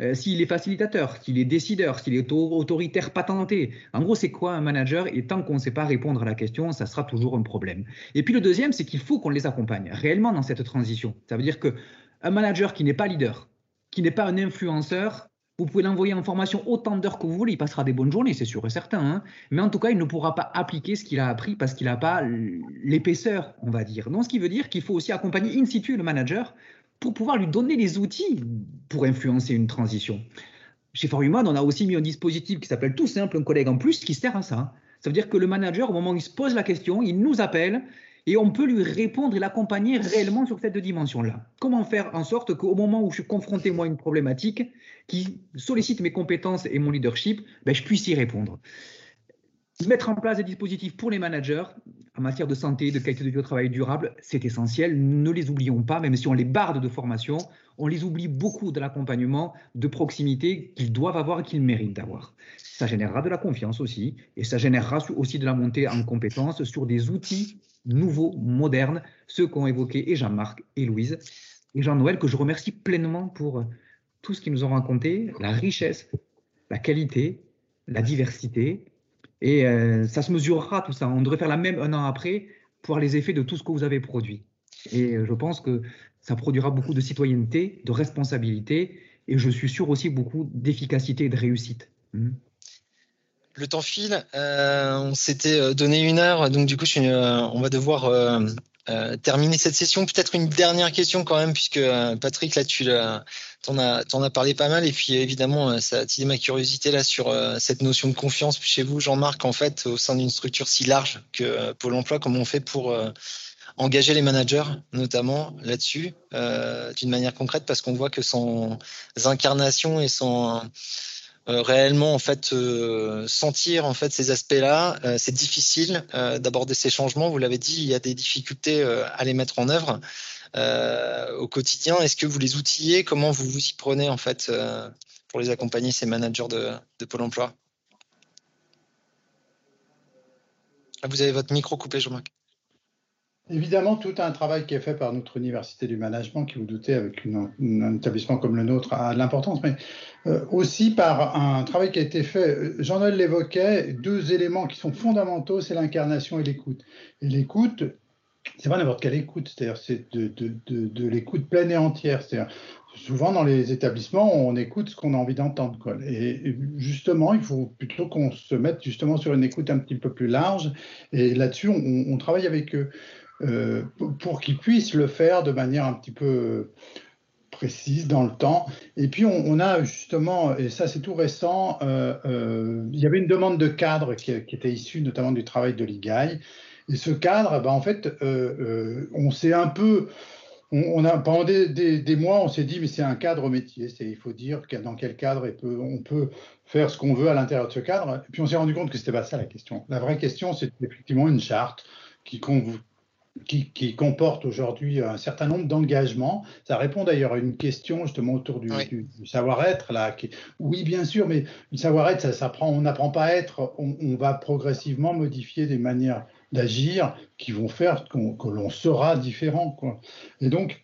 Euh, s'il est facilitateur, s'il est décideur, s'il est autoritaire patenté. En gros, c'est quoi un manager? Et tant qu'on ne sait pas répondre à la question, ça sera toujours un problème. Et puis le deuxième, c'est qu'il faut qu'on les accompagne réellement dans cette transition. Ça veut dire qu'un manager qui n'est pas leader, qui n'est pas un influenceur, vous pouvez l'envoyer en formation autant d'heures que vous voulez, il passera des bonnes journées, c'est sûr et certain. Hein. Mais en tout cas, il ne pourra pas appliquer ce qu'il a appris parce qu'il n'a pas l'épaisseur, on va dire. Donc, ce qui veut dire qu'il faut aussi accompagner in situ le manager pour pouvoir lui donner les outils pour influencer une transition. Chez Forhuman, on a aussi mis un dispositif qui s'appelle tout simple, un collègue en plus, qui sert à ça. Ça veut dire que le manager, au moment où il se pose la question, il nous appelle et on peut lui répondre et l'accompagner réellement sur cette dimension-là. Comment faire en sorte qu'au moment où je suis confronté, moi, à une problématique qui sollicite mes compétences et mon leadership, ben, je puisse y répondre. Mettre en place des dispositifs pour les managers en matière de santé, de qualité de vie au travail durable, c'est essentiel. Ne les oublions pas, même si on les barde de formation, on les oublie beaucoup de l'accompagnement de proximité qu'ils doivent avoir et qu'ils méritent d'avoir. Ça générera de la confiance aussi, et ça générera aussi de la montée en compétences sur des outils nouveaux, modernes, ceux qu'ont évoqué et Jean-Marc et Louise et Jean-Noël, que je remercie pleinement pour tout ce qu'ils nous ont raconté, la richesse, la qualité, la diversité. Et euh, ça se mesurera tout ça. On devrait faire la même un an après pour les effets de tout ce que vous avez produit. Et euh, je pense que ça produira beaucoup de citoyenneté, de responsabilité, et je suis sûr aussi beaucoup d'efficacité et de réussite. Hmm. Le temps file. Euh, on s'était euh, donné une heure, donc du coup, euh, on va devoir terminer cette session. Peut-être une dernière question quand même, puisque Patrick, là, tu en as, as parlé pas mal, et puis évidemment, ça a attiré ma curiosité là sur cette notion de confiance chez vous, Jean-Marc, en fait, au sein d'une structure si large que Pôle Emploi, comment on fait pour engager les managers, notamment là-dessus, d'une manière concrète, parce qu'on voit que sans incarnation et sans euh, réellement en fait euh, sentir en fait ces aspects-là. Euh, c'est difficile d'aborder ces changements. Vous l'avez dit, il y a des difficultés à les mettre en œuvre au quotidien. Est-ce que vous les outillez? Comment vous vous y prenez en fait pour les accompagner ces managers de, de Pôle Emploi? Ah, Vous avez votre micro coupé, Jean-Marc. Évidemment, tout un travail qui est fait par notre université du management, qui vous doutez, avec un établissement comme le nôtre, a de l'importance, mais euh, aussi par un travail qui a été fait. Jean-Noël l'évoquait, deux éléments qui sont fondamentaux, c'est l'incarnation et l'écoute. Et l'écoute, c'est pas n'importe quelle écoute, c'est-à-dire c'est de, l'écoute pleine et entière. C'est-à-dire souvent dans les établissements, on écoute ce qu'on a envie d'entendre. Quoi. Et justement, il faut plutôt qu'on se mette justement sur une écoute un petit peu plus large. Et là-dessus, on travaille avec eux. Euh, pour qu'ils puissent le faire de manière un petit peu précise dans le temps. Et puis on, a justement, et ça c'est tout récent, euh, euh, il y avait une demande de cadre qui, était issue notamment du travail de l'IGAI. Et ce cadre, ben, en fait, on s'est un peu, on, a pendant des, mois, on s'est dit mais c'est un cadre métier, il faut dire dans quel cadre on peut faire ce qu'on veut à l'intérieur de ce cadre. Et puis on s'est rendu compte que c'était pas ça la question. La vraie question, c'est effectivement une charte qui, qui, comporte aujourd'hui un certain nombre d'engagements. Ça répond d'ailleurs à une question justement autour du, savoir-être. Là, oui, bien sûr, mais le savoir-être, ça s'apprend. On n'apprend pas à être. On, va progressivement modifier des manières d'agir qui vont faire que l'on sera différent. Quoi. Et donc,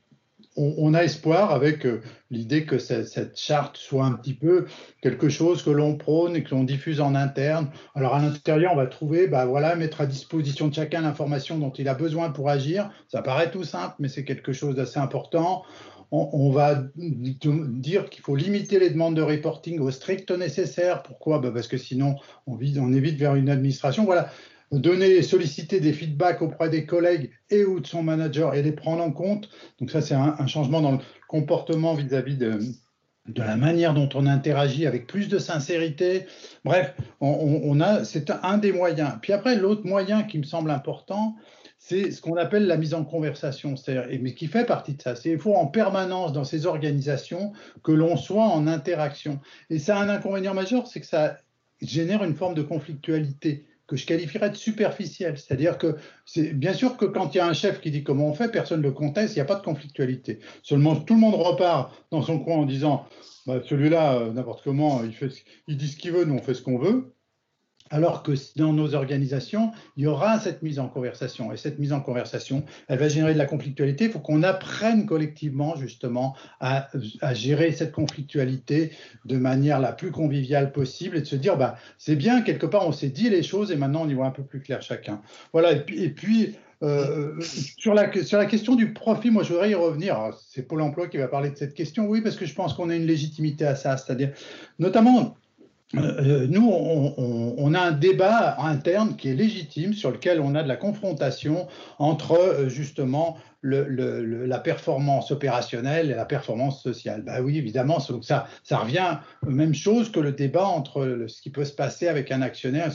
on, a espoir avec euh, l'idée que cette, charte soit un petit peu quelque chose que l'on prône et que l'on diffuse en interne. Alors à l'intérieur, on va trouver, bah voilà, mettre à disposition de chacun l'information dont il a besoin pour agir. Ça paraît tout simple, mais c'est quelque chose d'assez important. on, va dire qu'il faut limiter les demandes de reporting au strict nécessaire. Pourquoi? Bah, Parce que sinon, on, on évite vers une administration. Voilà, donner, solliciter des feedbacks auprès des collègues et ou de son manager et les prendre en compte. Donc ça, c'est un, changement dans le comportement vis-à-vis de, de la manière dont on interagit avec plus de sincérité. Bref, on, a, c'est un des moyens. Puis après, l'autre moyen qui me semble important, c'est ce qu'on appelle la mise en conversation, mais qui fait partie de ça. C'est il faut en permanence dans ces organisations que l'on soit en interaction. Et ça a un inconvénient majeur, c'est que ça génère une forme de conflictualité que je qualifierais de superficielle. C'est-à-dire que c'est bien sûr que quand il y a un chef qui dit comment on fait, personne ne le conteste, il n'y a pas de conflictualité. Seulement, tout le monde repart dans son coin en disant bah, celui-là, euh, n'importe comment, il, fait, il dit ce qu'il veut, nous on fait ce qu'on veut. Alors que dans nos organisations, il y aura cette mise en conversation. Et cette mise en conversation, elle va générer de la conflictualité. Il faut qu'on apprenne collectivement, justement, à, gérer cette conflictualité de manière la plus conviviale possible et de se dire, bah, c'est bien, quelque part, on s'est dit les choses et maintenant on y voit un peu plus clair chacun. Voilà. Et puis, euh, sur, la, sur la question du profit, moi je voudrais y revenir. C'est Pôle emploi qui va parler de cette question. Oui, parce que je pense qu'on a une légitimité à ça. C'est-à-dire, notamment, euh, nous, on, a un débat interne qui est légitime sur lequel on a de la confrontation entre euh, justement la performance opérationnelle et la performance sociale. Ben oui, évidemment, ça, ça revient même chose que le débat entre ce qui peut se passer avec un actionnaire.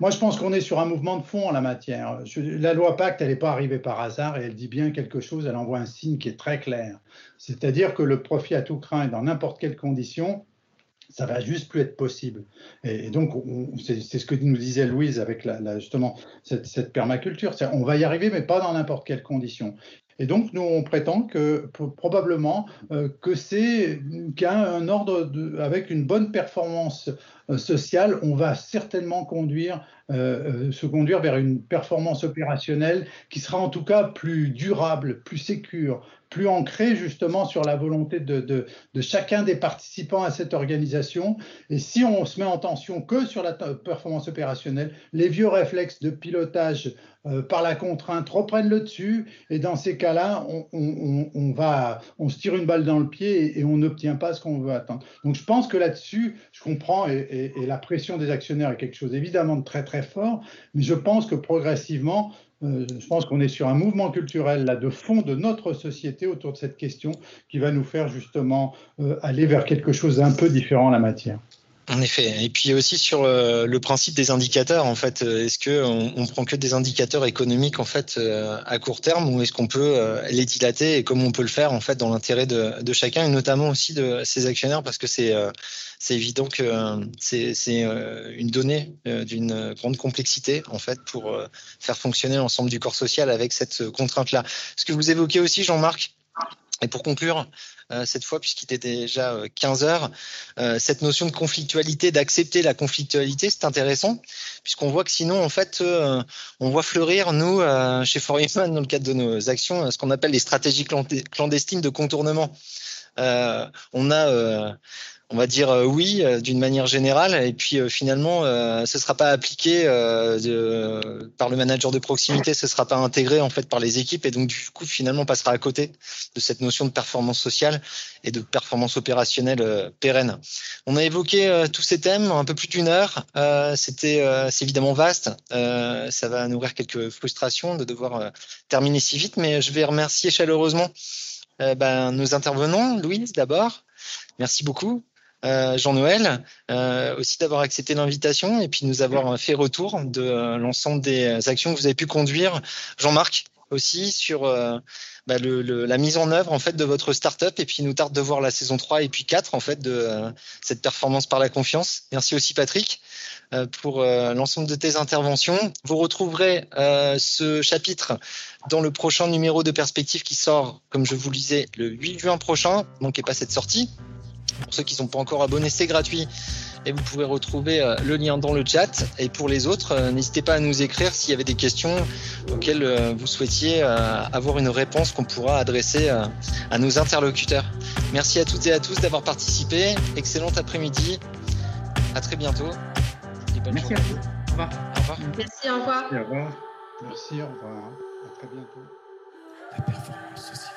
Moi, je pense qu'on est sur un mouvement de fond en la matière. la loi Pacte, elle n'est pas arrivée par hasard et elle dit bien quelque chose, elle envoie un signe qui est très clair. C'est-à-dire que le profit à tout craint et dans n'importe quelle condition, ça va juste plus être possible. Et, donc, c'est ce que nous disait Louise avec justement cette, permaculture. On va y arriver, mais pas dans n'importe quelle condition. Et donc, nous, on prétend que probablement euh, que c'est qu'un ordre avec une bonne performance sociale, on va certainement conduire, euh, se conduire vers une performance opérationnelle qui sera en tout cas plus durable, plus sécure, plus ancré justement sur la volonté de, chacun des participants à cette organisation. Et si on se met en tension que sur la performance opérationnelle, les vieux réflexes de pilotage euh, par la contrainte reprennent le dessus. Et dans ces cas-là, on, va, on se tire une balle dans le pied et, on n'obtient pas ce qu'on veut attendre. Donc je pense que là-dessus, je comprends et, et, la pression des actionnaires est quelque chose évidemment de très très fort, mais je pense que progressivement, euh, je pense qu'on est sur un mouvement culturel là de fond de notre société autour de cette question qui va nous faire justement euh, aller vers quelque chose d'un peu différent en la matière. En effet. Et puis aussi sur euh, le principe des indicateurs, en fait, est-ce que on, prend que des indicateurs économiques en fait à court terme ou est-ce qu'on peut les dilater et comment on peut le faire en fait dans l'intérêt de, chacun et notamment aussi de ses actionnaires parce que c'est c'est évident que euh, c'est euh, une donnée euh, d'une grande complexité en fait pour faire fonctionner l'ensemble du corps social avec cette contrainte-là. Ce que vous évoquez aussi, Jean-Marc, et pour conclure, cette fois, puisqu'il était déjà 15 heures, cette notion de conflictualité, d'accepter la conflictualité, c'est intéressant, puisqu'on voit que sinon, en fait, on voit fleurir, nous, chez Foreman, dans le cadre de nos actions, ce qu'on appelle les stratégies clandestines de contournement. on a on va dire euh, oui euh, d'une manière générale. Et puis euh, finalement ce sera pas appliqué par le manager de proximité. Ce sera pas intégré en fait par les équipes. Et donc du coup finalement on passera à côté de cette notion de performance sociale et de performance opérationnelle pérenne. On a évoqué tous ces thèmes un peu plus d'une heure. C'était c'est évidemment vaste. Ça va nourrir quelques frustrations de devoir terminer si vite. Mais je vais remercier chaleureusement ben, nos intervenants. Louise d'abord. Merci beaucoup. Euh, Jean-Noël, euh, aussi d'avoir accepté l'invitation et puis nous avoir fait retour de euh, l'ensemble des actions que vous avez pu conduire. Jean-Marc aussi sur bah, la mise en œuvre en fait de votre startup et puis nous tarde de voir la saison 3 et puis 4 en fait de cette performance par la confiance. Merci aussi Patrick pour l'ensemble de tes interventions. Vous retrouverez ce chapitre dans le prochain numéro de Perspective qui sort, comme je vous le disais, le 8 juin prochain. Manquez pas cette sortie. Pour ceux qui ne sont pas encore abonnés, c'est gratuit et vous pouvez retrouver euh, le lien dans le chat. Et pour les autres, euh, n'hésitez pas à nous écrire s'il y avait des questions auxquelles euh, vous souhaitiez avoir une réponse qu'on pourra adresser à nos interlocuteurs. Merci à toutes et à tous d'avoir participé. Excellent après-midi. À très bientôt. Merci à vous. Au revoir. Au revoir. Merci, au revoir. Merci, au revoir. Merci, au revoir. À très bientôt. La performance sociale